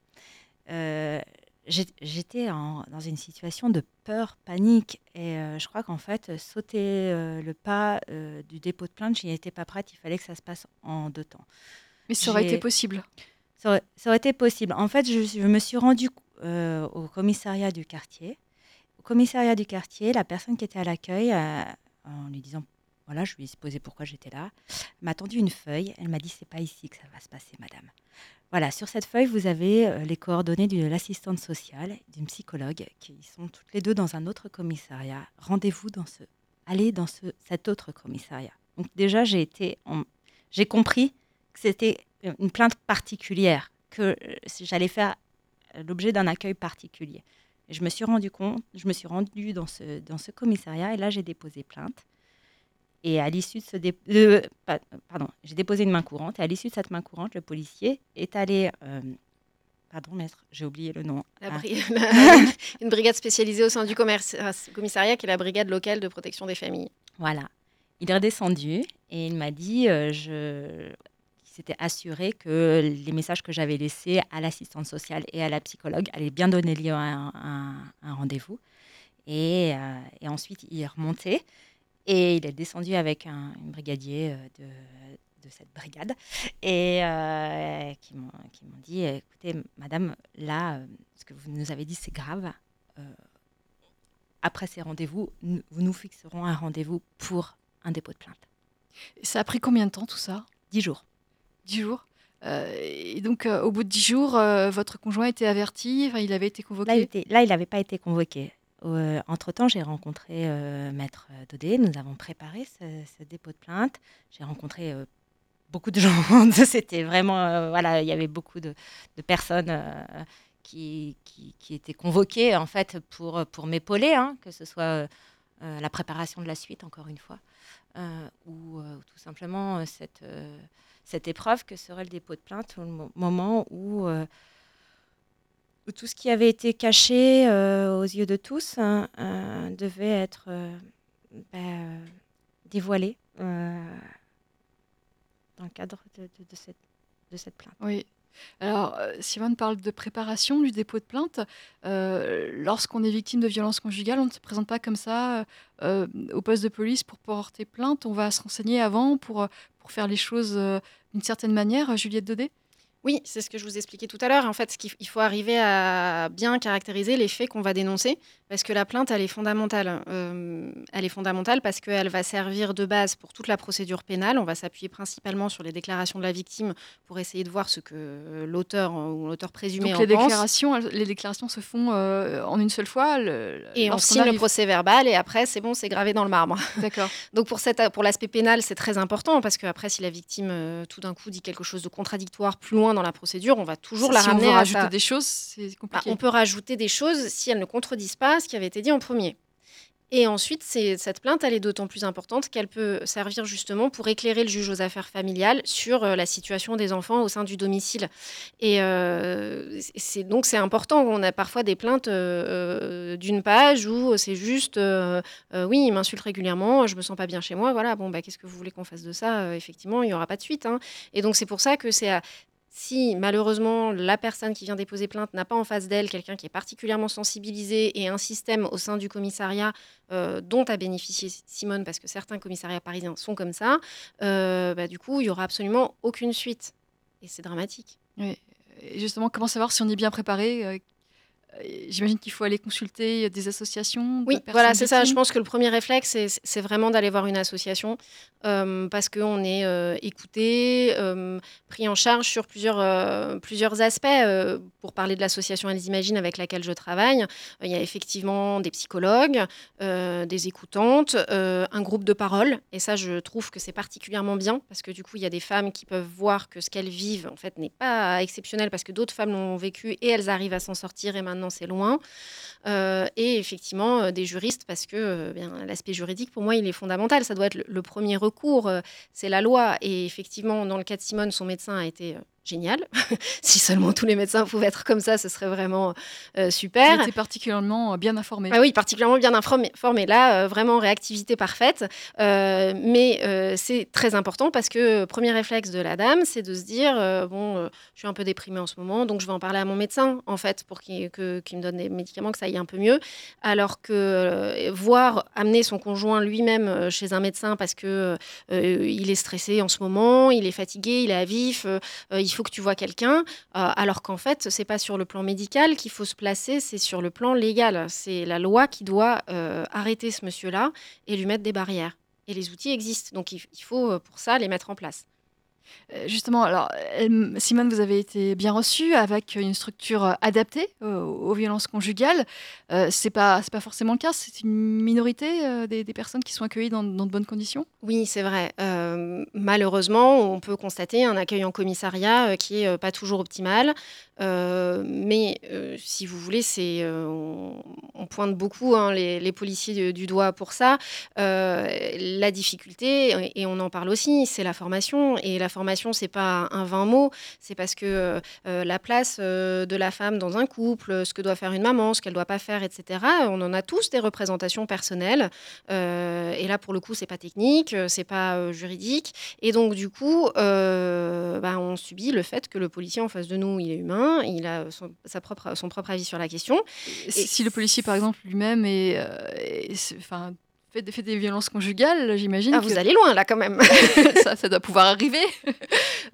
Euh, j'étais dans une situation de peur, panique, et euh, je crois qu'en fait, sauter euh, le pas du dépôt de plainte, je n'y étais pas prête, il fallait que ça se passe en deux temps. Mais ça aurait été possible ça aurait, été possible. En fait, je, je me suis rendu euh, au commissariat du quartier. Au commissariat du quartier, la personne qui était à l'accueil, euh, en lui disant, voilà, je lui ai posé pourquoi j'étais là, m'a tendu une feuille. Elle m'a dit, c'est pas ici que ça va se passer, madame. Voilà, sur cette feuille, vous avez euh, les coordonnées de l'assistante sociale, d'une psychologue, qui sont toutes les deux dans un autre commissariat. Rendez-vous dans ce, allez dans ce, cet autre commissariat. Donc déjà, j'ai été, j'ai compris que c'était une plainte particulière, que j'allais faire l'objet d'un accueil particulier. Je me suis rendu compte, je me suis rendue dans ce, dans ce commissariat et là j'ai déposé plainte. Et à l'issue de ce pardon, j'ai déposé une main courante. Et à l'issue de cette main courante, le policier est allé, euh, pardon maître, j'ai oublié le nom. Ah. une brigade spécialisée au sein du commissariat qui est la brigade locale de protection des familles. Voilà. Il est redescendu et il m'a dit, euh, je, s'était assuré que les messages que j'avais laissés à l'assistante sociale et à la psychologue allaient bien donner lieu à un, rendez-vous. Et, euh, et, ensuite, il est remonté et il est descendu avec un, brigadier euh, de, de, cette brigade et euh, qui m'ont dit écoutez, madame, là, ce que vous nous avez dit, c'est grave. après ces rendez-vous, nous, nous fixerons un rendez-vous pour un dépôt de plainte. Ça a pris combien de temps tout ça? Dix jours. 10 jours. Euh, et donc, euh, au bout de 10 jours, euh, votre conjoint était averti, il avait été convoqué Là, il n'avait pas été convoqué. Entre-temps, j'ai rencontré Maître Dodé. Nous avons préparé ce, dépôt de plainte. J'ai rencontré beaucoup de gens. C'était vraiment... voilà, il y avait beaucoup de, personnes qui, qui, étaient convoquées, en fait, pour, pour m'épauler, hein, que ce soit la préparation de la suite, encore une fois, ou tout simplement cette cette épreuve que serait le dépôt de plainte au moment où, euh, tout ce qui avait été caché euh, aux yeux de tous hein, euh, devait être ben, dévoilé dans le cadre de, cette, de cette plainte. Alors, Simone parle de préparation du dépôt de plainte. Lorsqu'on est victime de violences conjugales, on ne se présente pas comme ça au poste de police pour porter plainte. On va se renseigner avant pour, pour faire les choses euh, d'une certaine manière, Juliette Daudet? Oui, c'est ce que je vous expliquais tout à l'heure. En fait, il faut arriver à bien caractériser les faits qu'on va dénoncer, parce que la plainte, elle est fondamentale. Euh, elle est fondamentale parce qu'elle va servir de base pour toute la procédure pénale. On va s'appuyer principalement sur les déclarations de la victime pour essayer de voir ce que l'auteur ou l'auteur présumé Donc en les déclarations, les déclarations se font euh, en une seule fois. et on signe le procès verbal et après, c'est bon, c'est gravé dans le marbre. D'accord. Donc pour, cette, pour l'aspect pénal, c'est très important parce qu'après, si la victime euh, tout d'un coup dit quelque chose de contradictoire plus loin dans la procédure, on va toujours la ramener on à rajouter des choses, c'est compliqué. Bah, on peut rajouter des choses si elles ne contredisent pas ce qui avait été dit en premier. Et ensuite, cette plainte, elle est d'autant plus importante qu'elle peut servir justement pour éclairer le juge aux affaires familiales sur euh, la situation des enfants au sein du domicile. Et euh, donc c'est important. On a parfois des plaintes euh, d'une page où c'est juste, oui, il m'insulte régulièrement, je me sens pas bien chez moi. Voilà, bon, bah, qu'est-ce que vous voulez qu'on fasse de ça? Effectivement, il y aura pas de suite. Hein. Et donc c'est pour ça que c'est si malheureusement la personne qui vient déposer plainte n'a pas en face d'elle quelqu'un qui est particulièrement sensibilisé et un système au sein du commissariat euh, dont a bénéficié Simone, parce que certains commissariats parisiens sont comme ça, euh, bah, du coup, il y aura absolument aucune suite. Et c'est dramatique. Oui. Et justement, comment savoir si on est bien préparé euh, J'imagine qu'il faut aller consulter des associations. Oui, voilà, c'est ça. Je pense que le premier réflexe, c'est vraiment d'aller voir une association euh, parce qu'on est euh, écouté, euh, pris en charge sur plusieurs, plusieurs aspects. pour parler de l'association Elles Imaginent avec laquelle je travaille, il y a effectivement des psychologues, des écoutantes, un groupe de parole. Et ça, je trouve que c'est particulièrement bien parce que du coup, il y a des femmes qui peuvent voir que ce qu'elles vivent, en fait, n'est pas exceptionnel parce que d'autres femmes l'ont vécu et elles arrivent à s'en sortir et maintenant c'est loin. Euh, et effectivement, euh, des juristes, parce que euh, l'aspect juridique, pour moi, il est fondamental. Ça doit être le premier recours, c'est la loi. Et effectivement, dans le cas de Simone, son médecin a été génial. si seulement tous les médecins pouvaient être comme ça, ce serait vraiment euh, super. Il était particulièrement bien informé. Ah oui, particulièrement bien informé. Là, euh, vraiment réactivité parfaite. Euh, mais c'est très important parce que premier réflexe de la dame, c'est de se dire bon, je suis un peu déprimée en ce moment, donc je vais en parler à mon médecin en fait pour qu'il me donne des médicaments, que ça aille un peu mieux. Alors que voir amener son conjoint lui-même chez un médecin parce que il est stressé en ce moment, il est fatigué, il est à vif, il faut que tu vois quelqu'un, euh, alors qu'en fait, c'est pas sur le plan médical qu'il faut se placer, c'est sur le plan légal. C'est la loi qui doit euh, arrêter ce monsieur-là et lui mettre des barrières. Et les outils existent, donc il faut euh, pour ça les mettre en place. Euh, justement, alors, Simone, vous avez été bien reçue avec une structure euh, adaptée aux, violences conjugales. Euh, c'est pas, pas forcément le cas. C'est une minorité des, personnes qui sont accueillies dans, de bonnes conditions? Oui, c'est vrai. malheureusement, on peut constater un accueil en commissariat qui est pas toujours optimal. mais si vous voulez, c'est on, pointe beaucoup hein, les, policiers du, doigt pour ça. la difficulté, et on en parle aussi, c'est la formation et la c'est pas un vain mot, c'est parce que euh, euh, la place euh, de la femme dans un couple, ce que doit faire une maman, ce qu'elle doit pas faire, etc. On en a tous des représentations personnelles. et là, pour le coup, c'est pas technique, c'est pas juridique. Et donc, du coup, bah, on subit le fait que le policier en face de nous, il est humain, il a son, sa propre, son propre avis sur la question. Si le policier, par exemple, lui-même est, enfin, fait, des violences conjugales, j'imagine. Ah, vous allez loin là quand même. ça, ça, doit pouvoir arriver.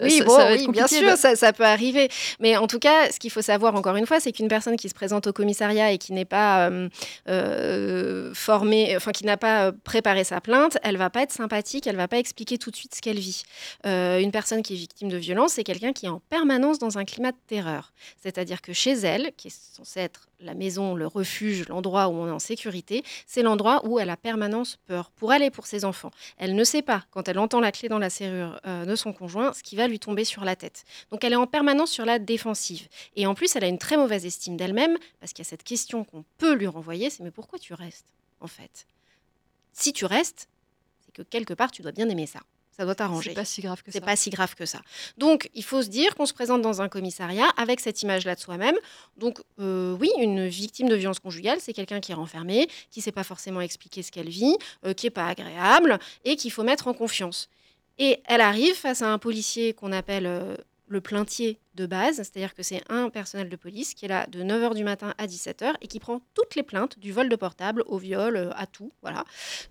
Oui, bon, oui bien sûr, ça, ça, peut arriver. Mais en tout cas, ce qu'il faut savoir encore une fois, c'est qu'une personne qui se présente au commissariat et qui n'est pas euh, euh, formée, enfin qui n'a pas euh, préparé sa plainte, elle va pas être sympathique, elle va pas expliquer tout de suite ce qu'elle vit. une personne qui est victime de violence, c'est quelqu'un qui est en permanence dans un climat de terreur. C'est-à-dire que chez elle, qui est censée être la maison, le refuge, l'endroit où on est en sécurité, c'est l'endroit où elle a permanence peur pour elle et pour ses enfants. Elle ne sait pas, quand elle entend la clé dans la serrure euh, de son conjoint, ce qui va lui tomber sur la tête. Donc elle est en permanence sur la défensive. Et en plus, elle a une très mauvaise estime d'elle-même, parce qu'il y a cette question qu'on peut lui renvoyer, c'est mais pourquoi tu restes, en fait? Si tu restes, c'est que quelque part, tu dois bien aimer ça ça doit t'arranger. C'est pas si grave que ça. C'est pas si grave que ça. Donc, il faut se dire qu'on se présente dans un commissariat avec cette image-là de soi-même. Donc, euh, oui, une victime de violence conjugale, c'est quelqu'un qui est renfermé, qui ne sait pas forcément expliquer ce qu'elle vit, euh, qui n'est pas agréable et qu'il faut mettre en confiance. Et elle arrive face à un policier qu'on appelle euh, le plaintier base, c'est-à-dire que c'est un personnel de police qui est là de 9h du matin à 17h et qui prend toutes les plaintes, du vol de portable au viol, à tout, voilà.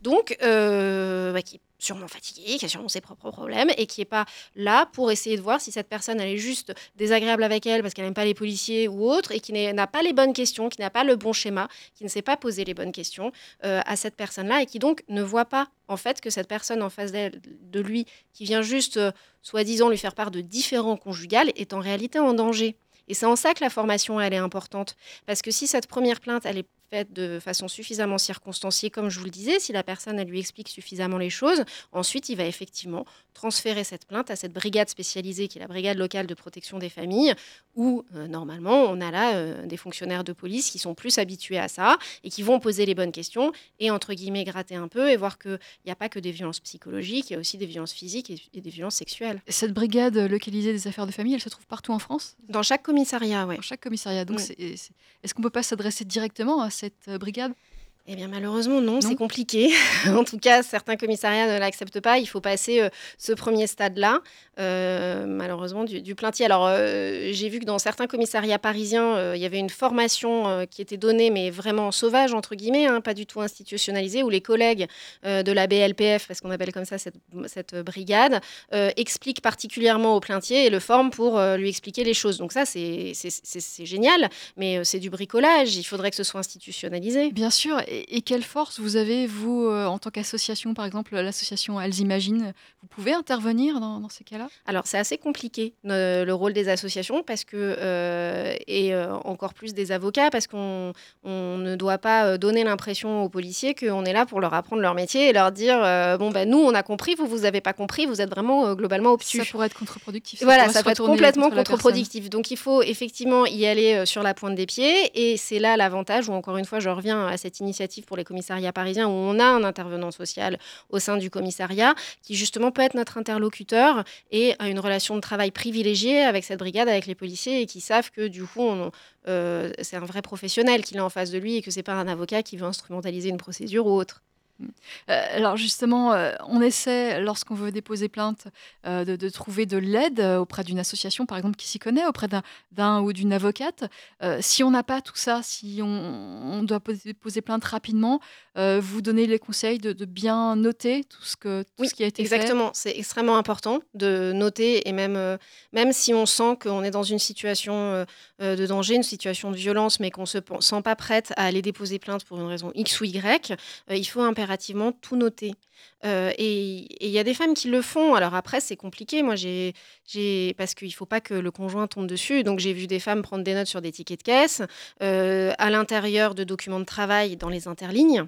Donc, bah, qui sûrement fatigué, qui a sûrement ses propres problèmes et qui n'est pas là pour essayer de voir si cette personne elle est juste désagréable avec elle parce qu'elle n'aime pas les policiers ou autre et qui n'a pas les bonnes questions, qui n'a pas le bon schéma, qui ne sait pas poser les bonnes questions euh, à cette personne-là et qui donc ne voit pas en fait que cette personne en face de lui qui vient juste euh, soi-disant lui faire part de différents conjugales est en réalité en danger. Et c'est en ça que la formation, elle est importante. Parce que si cette première plainte, elle est faite de façon suffisamment circonstanciée, comme je vous le disais, si la personne elle lui explique suffisamment les choses, ensuite il va effectivement transférer cette plainte à cette brigade spécialisée qui est la brigade locale de protection des familles, où euh, normalement on a là euh, des fonctionnaires de police qui sont plus habitués à ça et qui vont poser les bonnes questions et entre guillemets gratter un peu et voir qu'il n'y a pas que des violences psychologiques, il y a aussi des violences physiques et, des violences sexuelles. Cette brigade localisée des affaires de famille, elle se trouve partout en France? Dans chaque commissariat, oui. Dans chaque commissariat. Donc est-ce qu'on ne peut pas s'adresser directement à cette euh, brigade? Eh bien malheureusement non, c'est compliqué. en tout cas, certains commissariats ne l'acceptent pas. Il faut passer euh, ce premier stade-là, euh, malheureusement du, du, plaintier. Alors euh, j'ai vu que dans certains commissariats parisiens, il y avait une formation qui était donnée, mais vraiment sauvage entre guillemets, hein, pas du tout institutionnalisée, où les collègues de la BLPF, parce qu'on appelle comme ça cette, cette brigade, expliquent particulièrement au plaintier et le forment pour lui expliquer les choses. Donc ça c'est génial, mais c'est du bricolage. Il faudrait que ce soit institutionnalisé. Bien sûr. Et et, quelle force vous avez, vous, euh, en tant qu'association, par exemple, l'association Elles Imaginent Vous pouvez intervenir dans, ces cas-là? Alors, c'est assez compliqué, le, rôle des associations, parce que, euh, et euh, encore plus des avocats, parce qu'on on ne doit pas donner l'impression aux policiers qu'on est là pour leur apprendre leur métier et leur dire bon, ben nous, on a compris, vous, vous n'avez pas compris, vous êtes vraiment globalement obtus. Ça pourrait être contre-productif. Voilà, ça peut être complètement contre-productif. Donc, il faut effectivement y aller sur la pointe des pieds, et c'est là l'avantage, où encore une fois, je reviens à cette initiative pour les commissariats parisiens où on a un intervenant social au sein du commissariat qui justement peut être notre interlocuteur et a une relation de travail privilégiée avec cette brigade, avec les policiers et qui savent que du coup euh, c'est un vrai professionnel qu'il a en face de lui et que c'est pas un avocat qui veut instrumentaliser une procédure ou autre. Euh, alors justement, euh, on essaie, lorsqu'on veut déposer plainte, euh, de, trouver de l'aide auprès d'une association, par exemple, qui s'y connaît, auprès d'un ou d'une avocate. si on n'a pas tout ça, si on, doit poser, plainte rapidement, vous donnez les conseils de, bien noter tout ce, que, tout ce qui a été exactement. fait. Exactement, c'est extrêmement important de noter, et même, même si on sent qu'on est dans une situation de danger, une situation de violence, mais qu'on ne se sent pas prête à aller déposer plainte pour une raison X ou Y, il faut impérativement tout noter. Euh, et il y a des femmes qui le font. Alors après, c'est compliqué. Moi, j'ai, parce qu'il ne faut pas que le conjoint tombe dessus. Donc, j'ai vu des femmes prendre des notes sur des tickets de caisse, euh, à l'intérieur de documents de travail dans les interlignes.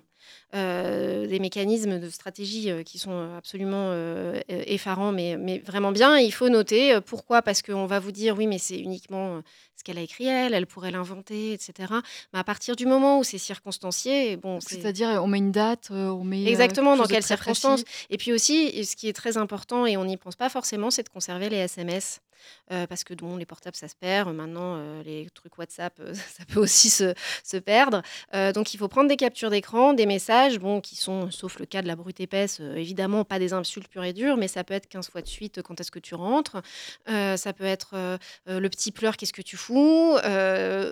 Euh, des mécanismes de stratégie euh, qui sont absolument euh, effarants, mais, mais, vraiment bien. il faut noter pourquoi, parce qu'on va vous dire oui, mais c'est uniquement ce qu'elle a écrit elle, elle pourrait l'inventer, etc. Mais à partir du moment où c'est circonstancié, bon, c'est-à-dire on met une date, on met exactement dans quelles circonstances. Et puis aussi, ce qui est très important et on n'y pense pas forcément, c'est de conserver les SMS. Parce que bon, les portables, ça se perd. Maintenant, les trucs WhatsApp, ça peut aussi se, se perdre. donc, il faut prendre des captures d'écran, des messages bon, qui sont, sauf le cas de la brute épaisse, euh, évidemment pas des insultes pures et dures, mais ça peut être 15 fois de suite euh, quand est-ce que tu rentres. Euh, ça peut être le petit pleur, qu'est-ce que tu fous.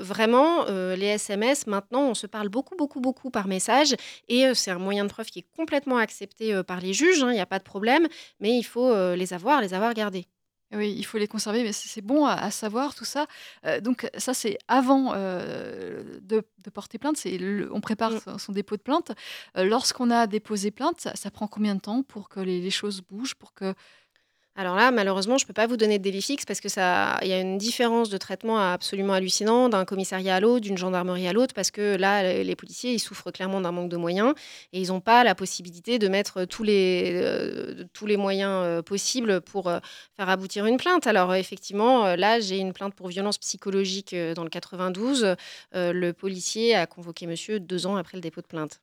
vraiment, les SMS, maintenant, on se parle beaucoup, beaucoup, beaucoup par message et c'est un moyen de preuve qui est complètement accepté par les juges, hein, il n'y a pas de problème, mais il faut les avoir, les avoir gardés. Oui, il faut les conserver, mais c'est bon à, savoir tout ça. Euh, donc ça, c'est avant euh, de, porter plainte. C'est on prépare mm. son, dépôt de plainte. Euh, lorsqu'on a déposé plainte, ça, prend combien de temps pour que les, les choses bougent, pour que alors là, malheureusement, je ne peux pas vous donner de délai fixe parce que y a une différence de traitement absolument hallucinant d'un commissariat à l'autre, d'une gendarmerie à l'autre, parce que là, les policiers, ils souffrent clairement d'un manque de moyens et ils n'ont pas la possibilité de mettre tous les, euh, moyens euh, possibles pour euh, faire aboutir une plainte. Alors effectivement, là, j'ai une plainte pour violence psychologique dans le 92. le policier a convoqué monsieur deux ans après le dépôt de plainte.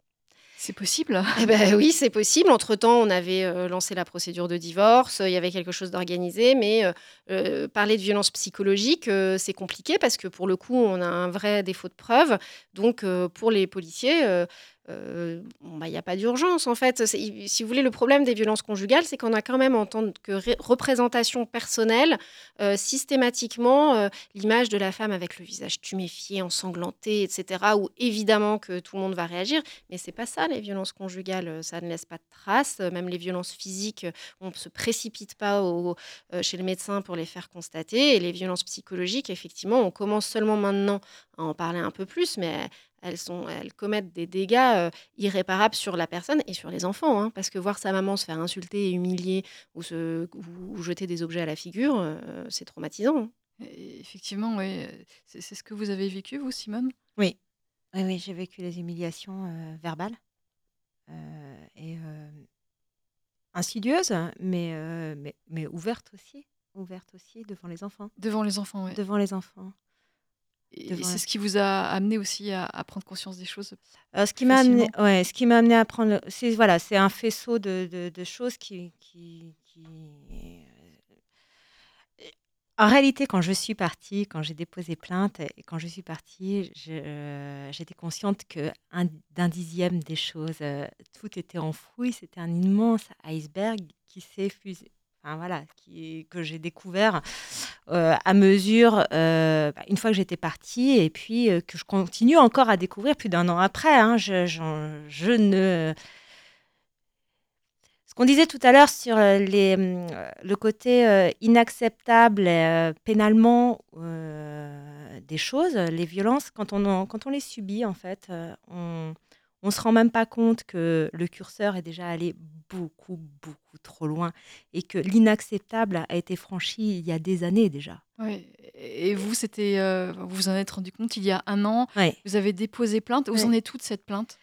C'est possible eh ben, Oui, c'est possible. Entre-temps, on avait euh, lancé la procédure de divorce, il y avait quelque chose d'organisé, mais euh, euh, parler de violence psychologique, c'est compliqué parce que pour le coup, on a un vrai défaut de preuve. Donc, pour les policiers, il n'y bah, a pas d'urgence en fait. Si vous voulez, le problème des violences conjugales, c'est qu'on a quand même en tant que représentation personnelle systématiquement l'image de la femme avec le visage tuméfié, ensanglanté, etc. Où évidemment que tout le monde va réagir, mais c'est pas ça les violences conjugales. Ça ne laisse pas de traces. Même les violences physiques, on ne se précipite pas chez le médecin pour les faire constater. Et les violences psychologiques, effectivement, on commence seulement maintenant à en parler un peu plus, mais elles, sont, elles commettent des dégâts euh, irréparables sur la personne et sur les enfants. Hein, parce que voir sa maman se faire insulter et humilier ou, se, ou, jeter des objets à la figure, euh, c'est traumatisant. Hein. effectivement, oui. C'est ce que vous avez vécu, vous, Simone? Oui. Oui, oui j'ai vécu les humiliations euh, verbales et insidieuses, mais, mais, mais ouvertes aussi. Ouvertes aussi devant les enfants. Devant les enfants, oui. Devant les enfants. Et c'est ce qui vous a amené aussi à, prendre conscience des choses euh, ce qui m'a amené, ouais, ce qui m'a amené à prendre, c'est voilà, c'est un faisceau de, de, choses qui, qui, qui, en réalité, quand je suis partie, quand j'ai déposé plainte et quand je suis partie, euh, j'étais consciente que d'un dixième des choses, euh, tout était enfoui. C'était un immense iceberg qui s'est Enfin, voilà, qui, que j'ai découvert euh, à mesure, bah, une fois que j'étais partie, et puis que je continue encore à découvrir plus d'un an après. Hein. je, je ne qu'on disait tout à l'heure sur euh, les, euh, le côté euh, inacceptable pénalement des choses, les violences, quand on, quand on les subit, en fait, on ne se rend même pas compte que le curseur est déjà allé beaucoup, beaucoup trop loin et que l'inacceptable a été franchi il y a des années déjà. Oui. Et vous, c'était, vous vous en êtes rendu compte il y a un an. Vous avez déposé plainte. Vous en êtes toute cette plainte?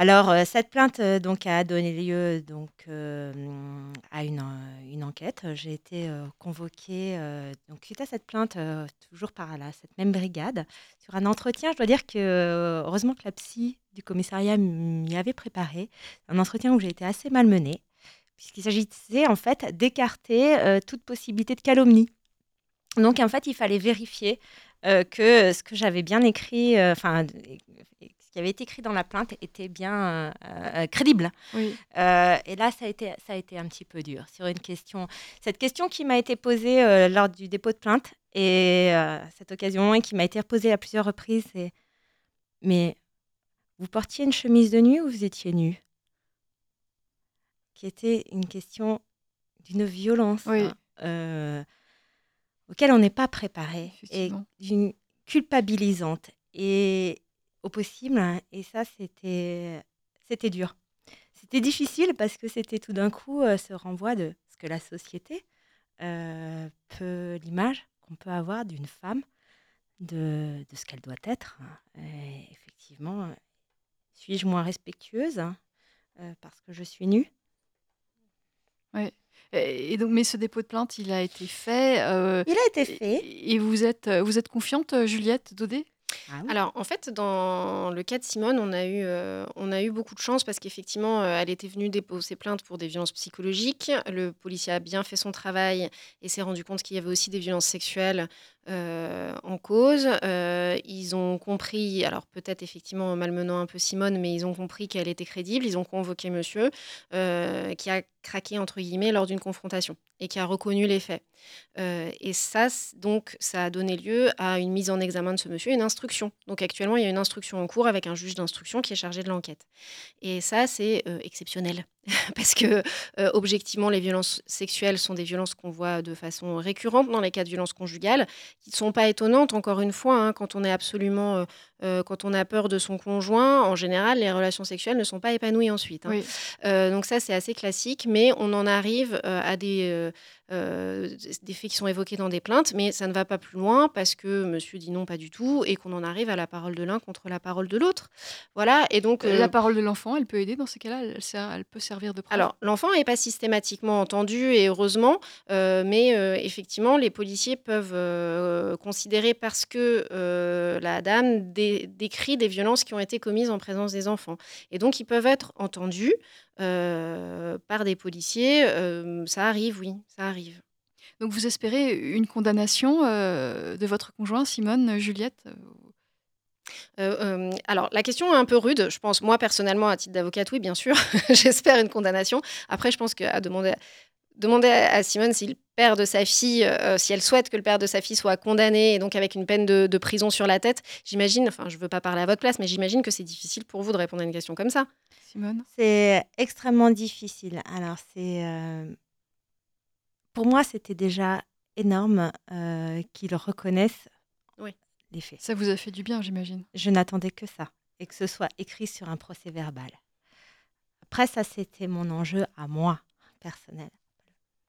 Alors, euh, cette plainte euh, donc, a donné lieu donc, euh, à une, enquête. J'ai été convoquée, donc, suite à cette plainte, toujours par là, cette même brigade, sur un entretien. Je dois dire que, heureusement que la psy du commissariat m'y avait préparé. Un entretien où j'ai été assez malmenée, puisqu'il s'agissait en fait d'écarter toute possibilité de calomnie. Donc, en fait, il fallait vérifier que ce que j'avais bien écrit, ce qui avait été écrit dans la plainte était bien euh, euh, crédible. Oui. Euh, et là, ça a, été, ça a été un petit peu dur sur une question. Cette question qui m'a été posée lors du dépôt de plainte et cette occasion et qui m'a été reposée à plusieurs reprises, c'est mais vous portiez une chemise de nuit ou vous étiez nu Qui était une question d'une violence hein, auquel on n'est pas préparé et d'une culpabilisante. Et, au possible. Et ça, c'était, c'était dur. C'était difficile parce que c'était tout d'un coup euh, ce renvoi de ce que la société euh, peut, l'image qu'on peut avoir d'une femme, de, de ce qu'elle doit être. Et effectivement, suis-je moins respectueuse hein, euh, parce que je suis nue? Oui. Et donc, mais ce dépôt de plainte, il a été fait. il a été fait. Et vous êtes, vous êtes confiante, Juliette Daudet? Ah Alors, en fait, dans le cas de Simone, on a eu, euh, on a eu beaucoup de chance parce qu'effectivement, euh, elle était venue déposer plainte pour des violences psychologiques. Le policier a bien fait son travail et s'est rendu compte qu'il y avait aussi des violences sexuelles euh, en cause. ils ont compris, alors peut-être effectivement en malmenant un peu Simone, mais ils ont compris qu'elle était crédible. Ils ont convoqué monsieur qui a craqué, entre guillemets, lors d'une confrontation et qui a reconnu les faits. et ça, donc, ça a donné lieu à une mise en examen de ce monsieur, une instruction. Donc actuellement, il y a une instruction en cours avec un juge d'instruction qui est chargé de l'enquête. Et ça, c'est exceptionnel. parce que euh, objectivement, les violences sexuelles sont des violences qu'on voit de façon récurrente dans les cas de violences conjugales, qui ne sont pas étonnantes, encore une fois, hein, quand on est absolument, euh, euh, quand on a peur de son conjoint, en général, les relations sexuelles ne sont pas épanouies ensuite. Hein. donc ça, c'est assez classique, mais on en arrive à des, des faits qui sont évoqués dans des plaintes, mais ça ne va pas plus loin parce que monsieur dit non, pas du tout, et qu'on en arrive à la parole de l'un contre la parole de l'autre. Voilà, et donc... La parole de l'enfant, elle peut aider dans ces cas-là, elle, elle peut servir alors, l'enfant n'est pas systématiquement entendu, et heureusement, euh, mais euh, effectivement, les policiers peuvent euh, considérer parce que la dame décrit des violences qui ont été commises en présence des enfants. Et donc, ils peuvent être entendus par des policiers. ça arrive, oui, ça arrive. Donc, vous espérez une condamnation de votre conjoint, Simone, Juliette euh, euh, alors, la question est un peu rude, je pense. Moi, personnellement, à titre d'avocate, oui, bien sûr, j'espère une condamnation. Après, je pense qu'à demander, demander à Simone si le père de sa fille, euh, si elle souhaite que le père de sa fille soit condamné et donc avec une peine de, prison sur la tête, j'imagine, enfin, je ne veux pas parler à votre place, mais j'imagine que c'est difficile pour vous de répondre à une question comme ça. Simone C'est extrêmement difficile. Alors, c'est. Pour moi, c'était déjà énorme qu'ils reconnaissent ça vous a fait du bien, j'imagine. Je n'attendais que ça, et que ce soit écrit sur un procès verbal. Après, ça, c'était mon enjeu à moi, personnel.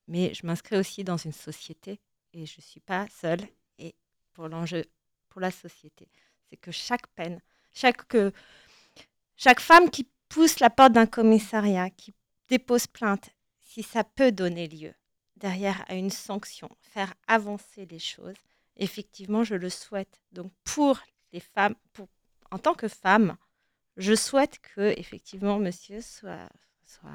Mais je m'inscris aussi dans une société, et je ne suis pas seule. Et pour l'enjeu, pour la société, c'est que chaque peine, chaque, que, chaque femme qui pousse la porte d'un commissariat, qui dépose plainte, si ça peut donner lieu derrière à une sanction, faire avancer les choses, effectivement, je le souhaite. Donc, pour les femmes, pour, en tant que femme, je souhaite que, effectivement, monsieur soit, soit,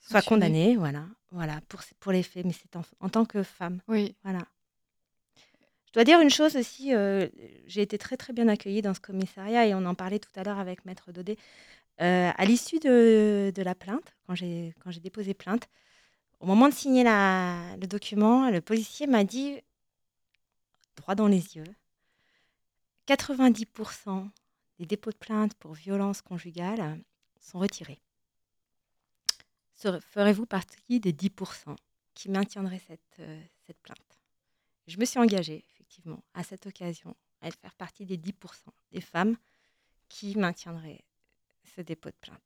soit condamnée, voilà, voilà, pour, pour les faits, mais c'est en, en, tant que femme. Oui. Voilà. Je dois dire une chose aussi, euh, j'ai été très très bien accueillie dans ce commissariat et on en parlait tout à l'heure avec Maître Daudet. Euh, à l'issue de, de, la plainte, quand j'ai déposé plainte, au moment de signer la, le document, le policier m'a dit, droit dans les yeux, 90% des dépôts de plainte pour violence conjugale sont retirés. Ferez-vous partie des 10% qui maintiendraient cette, euh, plainte? Je me suis engagée, effectivement, à cette occasion, à faire partie des 10% des femmes qui maintiendraient ce dépôt de plainte.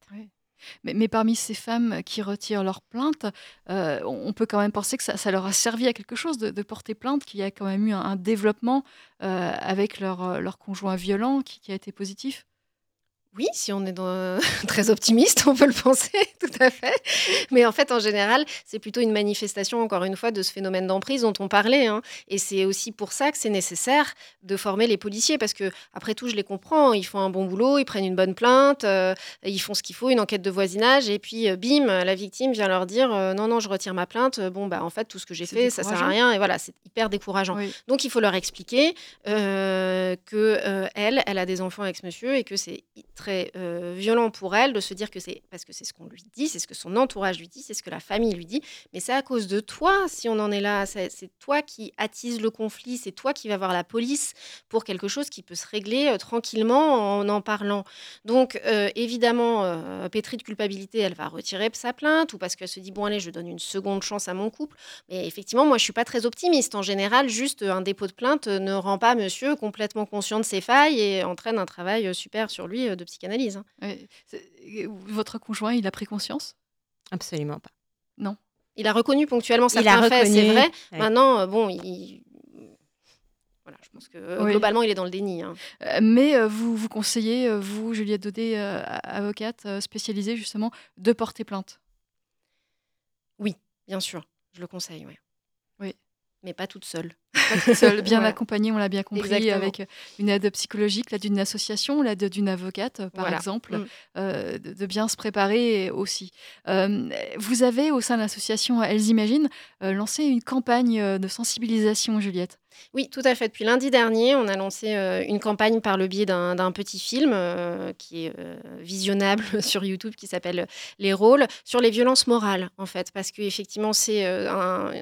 Mais, parmi ces femmes qui retirent leur plainte, euh, on peut quand même penser que ça, leur a servi à quelque chose de, porter plainte, qu'il y a quand même eu un, développement euh, avec leur, conjoint violent qui a été positif? Oui, si on est dans... très optimiste, on peut le penser, tout à fait. Mais en fait, en général, c'est plutôt une manifestation, encore une fois, de ce phénomène d'emprise dont on parlait. Hein. Et c'est aussi pour ça que c'est nécessaire de former les policiers, parce que, après tout, je les comprends. Ils font un bon boulot, ils prennent une bonne plainte, euh, ils font ce qu'il faut, une enquête de voisinage, et puis, euh, bim, la victime vient leur dire euh, non, non, je retire ma plainte. Bon, bah, en fait, tout ce que j'ai fait, ça sert à rien. Et voilà, c'est hyper décourageant. Oui. Donc, il faut leur expliquer que elle, elle a des enfants avec ce monsieur et que c'est très euh, violent pour elle de se dire que c'est parce que c'est ce qu'on lui dit, c'est ce que son entourage lui dit, c'est ce que la famille lui dit, mais c'est à cause de toi si on en est là, c'est toi qui attise le conflit, c'est toi qui vas voir la police pour quelque chose qui peut se régler euh, tranquillement en en parlant. Donc euh, évidemment, pétrie de culpabilité, elle va retirer sa plainte ou parce qu'elle se dit bon allez, je donne une seconde chance à mon couple, mais effectivement moi je suis pas très optimiste. En général, juste un dépôt de plainte ne rend pas monsieur complètement conscient de ses failles et entraîne un travail super sur lui de psychanalyse. Hein. Ouais. Votre conjoint, il a pris conscience? Absolument pas. Non. Il a reconnu ponctuellement certains faits, c'est vrai. Ouais. Maintenant, euh, bon, il... Voilà, je pense que oui. globalement, il est dans le déni. Hein. Euh, mais euh, vous, vous conseillez, euh, vous, Juliette Daudet, euh, avocate spécialisée justement, de porter plainte? Oui, bien sûr, je le conseille, ouais. Mais pas toute seule. Pas toute seule, bien accompagnée, on l'a bien compris, Exactement. avec une aide psychologique, l'aide d'une association, l'aide d'une avocate, par voilà. exemple, mm. euh, de, de, bien se préparer aussi. Euh, vous avez, au sein de l'association Elles Imaginent, euh, lancé une campagne de sensibilisation, Juliette? Oui, tout à fait. Depuis lundi dernier, on a lancé euh, une campagne par le biais d'un petit film euh, qui est euh, visionnable sur YouTube qui s'appelle Les rôles sur les violences morales, en fait, parce qu'effectivement, c'est un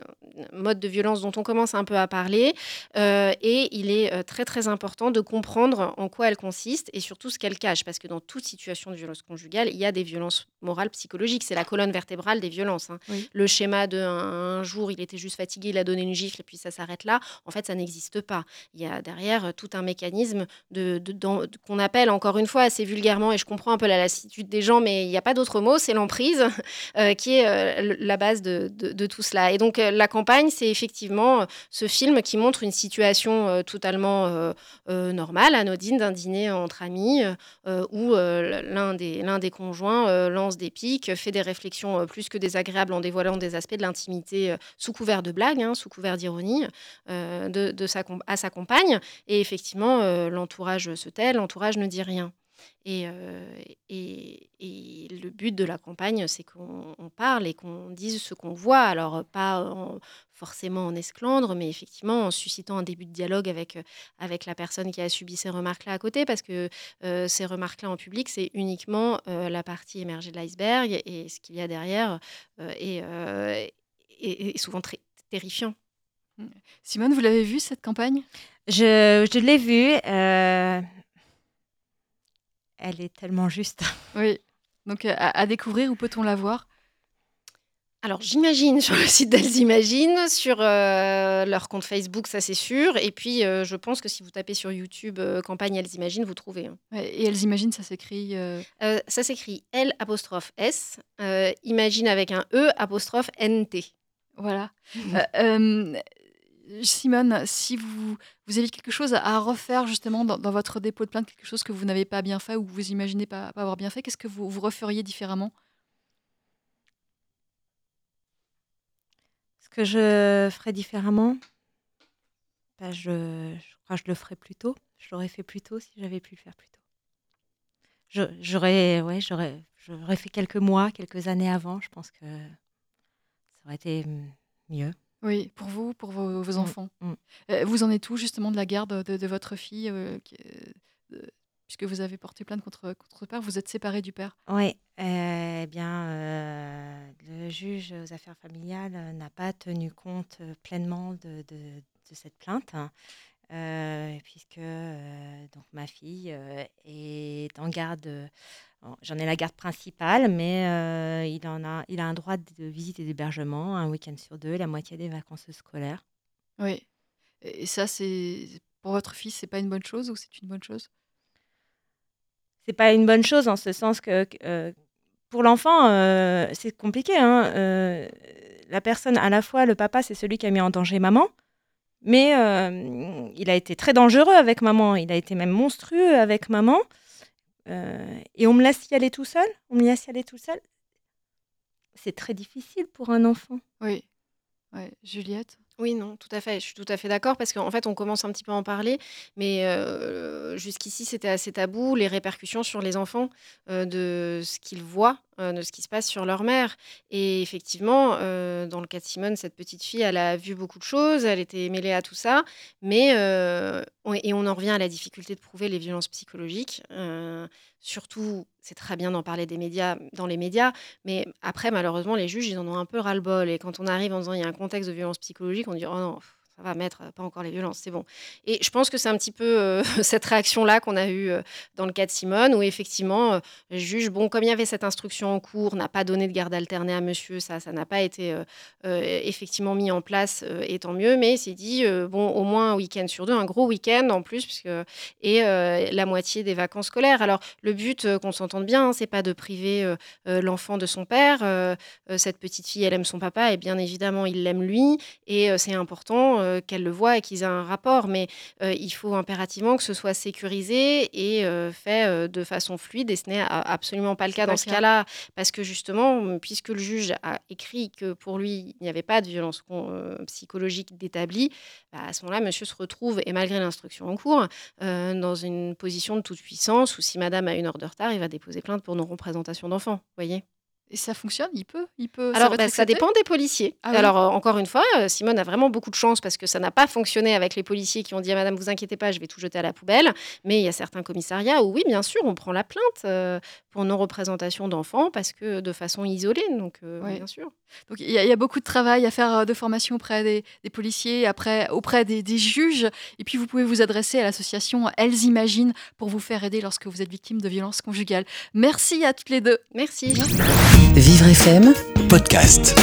mode de violence dont on commence un peu à parler et il est très, très important de comprendre en quoi elle consiste et surtout ce qu'elle cache, parce que dans toute situation de violence conjugale, il y a des violences morales psychologiques. C'est la colonne vertébrale des violences. Hein. Oui. Le schéma de un, un, jour, il était juste fatigué, il a donné une gifle et puis ça s'arrête là. En fait, ça n'existe pas. Il y a derrière tout un mécanisme de, qu'on appelle encore une fois assez vulgairement, et je comprends un peu la lassitude des gens, mais il n'y a pas d'autre mot, c'est l'emprise euh, qui est euh, la base de, tout cela. Et donc euh, la campagne, c'est effectivement ce film qui montre une situation euh, totalement euh, euh, normale, anodine, d'un dîner entre amis, où l'un des, conjoints lance des pics, fait des réflexions plus que désagréables en dévoilant des aspects de l'intimité sous couvert de blague, hein, sous couvert d'ironie, de, sa, à sa compagne. Et effectivement, euh, l'entourage se tait, l'entourage ne dit rien. Et, euh, et, et, le but de la campagne, c'est qu'on parle et qu'on dise ce qu'on voit. Alors, pas en, forcément en esclandre, mais effectivement en suscitant un début de dialogue avec, avec la personne qui a subi ces remarques-là à côté, parce que euh, ces remarques-là en public, c'est uniquement euh, la partie émergée de l'iceberg, et ce qu'il y a derrière euh, est, est, souvent très terrifiant. Simone, vous l'avez vue cette campagne? Je, je l'ai vue. Euh... Elle est tellement juste. Oui. Donc à, à découvrir, où peut-on la voir? Alors j'imagine sur le site d'Elles Imaginent, sur euh, leur compte Facebook, ça c'est sûr. Et puis euh, je pense que si vous tapez sur YouTube euh, campagne Elles Imaginent, vous trouvez. Hein. Et Elles Imaginent, ça s'écrit Ça s'écrit L apostrophe S, imagine avec un E apostrophe NT. Voilà. Mmh. Simone, si vous, vous avez quelque chose à refaire justement dans, votre dépôt de plainte, quelque chose que vous n'avez pas bien fait ou que vous imaginez pas, avoir bien fait, qu'est-ce que vous, referiez différemment? Ce que je ferais différemment, bah je, crois que je le ferais plus tôt. Je l'aurais fait plus tôt si j'avais pu le faire plus tôt. j'aurais, ouais, fait quelques mois, quelques années avant. Je pense que ça aurait été mieux. Oui, pour vous, pour vos, vos mmh, enfants. Mmh. Euh, vous en êtes où justement de la garde de, de votre fille euh, puisque vous avez porté plainte contre, contre père, vous êtes séparé du père? Oui, eh bien, le juge aux affaires familiales n'a pas tenu compte pleinement de, de, de cette plainte. Euh, puisque euh, donc ma fille euh, est en garde. J'en ai la garde principale, mais il, en a, il a un droit de visite et d'hébergement un week-end sur deux, la moitié des vacances scolaires. Oui. Et ça, c'est pour votre fils, c'est pas une bonne chose ou c'est une bonne chose? C'est pas une bonne chose en ce sens que pour l'enfant, c'est compliqué. Hein, la personne, à la fois, le papa, c'est celui qui a mis en danger maman. Mais euh, il a été très dangereux avec maman. Il a été même monstrueux avec maman. Euh, et on me laisse y aller tout seul? On me laisse y aller tout seul? C'est très difficile pour un enfant. Oui. Juliette? Oui, non, tout à fait. Je suis tout à fait d'accord parce qu'en fait, on commence un petit peu à en parler, mais euh, jusqu'ici, c'était assez tabou, les répercussions sur les enfants de ce qu'ils voient euh, de ce qui se passe sur leur mère. Et effectivement, euh, dans le cas de Simone, cette petite fille, elle a vu beaucoup de choses, elle était mêlée à tout ça, mais euh, et on en revient à la difficulté de prouver les violences psychologiques. surtout, c'est très bien d'en parler des médias, dans les médias, mais après, malheureusement, les juges, ils en ont un peu ras-le-bol. Et quand on arrive en disant il y a un contexte de violence psychologique, on dit oh non ça va mettre, pas encore les violences, c'est bon. Et je pense que c'est un petit peu euh, cette réaction-là qu'on a eue euh, dans le cas de Simone, où effectivement, euh, le juge, bon, comme il y avait cette instruction en cours, n'a pas donné de garde alternée à monsieur, ça, ça n'a pas été effectivement mis en place, et tant mieux, mais il s'est dit, bon, au moins un week-end sur deux, un gros week-end en plus, puisque, et la moitié des vacances scolaires. Alors, le but, qu'on s'entende bien, hein, c'est pas de priver l'enfant de son père. cette petite fille, elle aime son papa, et bien évidemment, il l'aime lui, et c'est important euh, qu'elle le voit et qu'ils aient un rapport. Mais euh, il faut impérativement que ce soit sécurisé et euh, fait de façon fluide. Et ce n'est absolument pas le cas dans ce cas-là. Parce que justement, puisque le juge a écrit que pour lui, il n'y avait pas de violence psychologique d'établi, bah, à ce moment-là, monsieur se retrouve, et malgré l'instruction en cours, dans une position de toute puissance où si madame a une heure de retard, il va déposer plainte pour non-représentation d'enfant. voyez? Et ça fonctionne Il peut, il peut Alors, ça, bah, ça dépend des policiers. Ah Alors, euh, encore une fois, euh, Simone a vraiment beaucoup de chance parce que ça n'a pas fonctionné avec les policiers qui ont dit à madame, vous inquiétez pas, je vais tout jeter à la poubelle. Mais il y a certains commissariats où, oui, bien sûr, on prend la plainte euh, pour non-représentation d'enfants parce que de façon isolée. Donc, bien sûr. Donc, il y, a beaucoup de travail à faire de formation auprès des, policiers, après, auprès des, des, juges. Et puis, vous pouvez vous adresser à l'association Elles Imaginent pour vous faire aider lorsque vous êtes victime de violences conjugales. Merci à toutes les deux. Merci. Vivre FM podcast.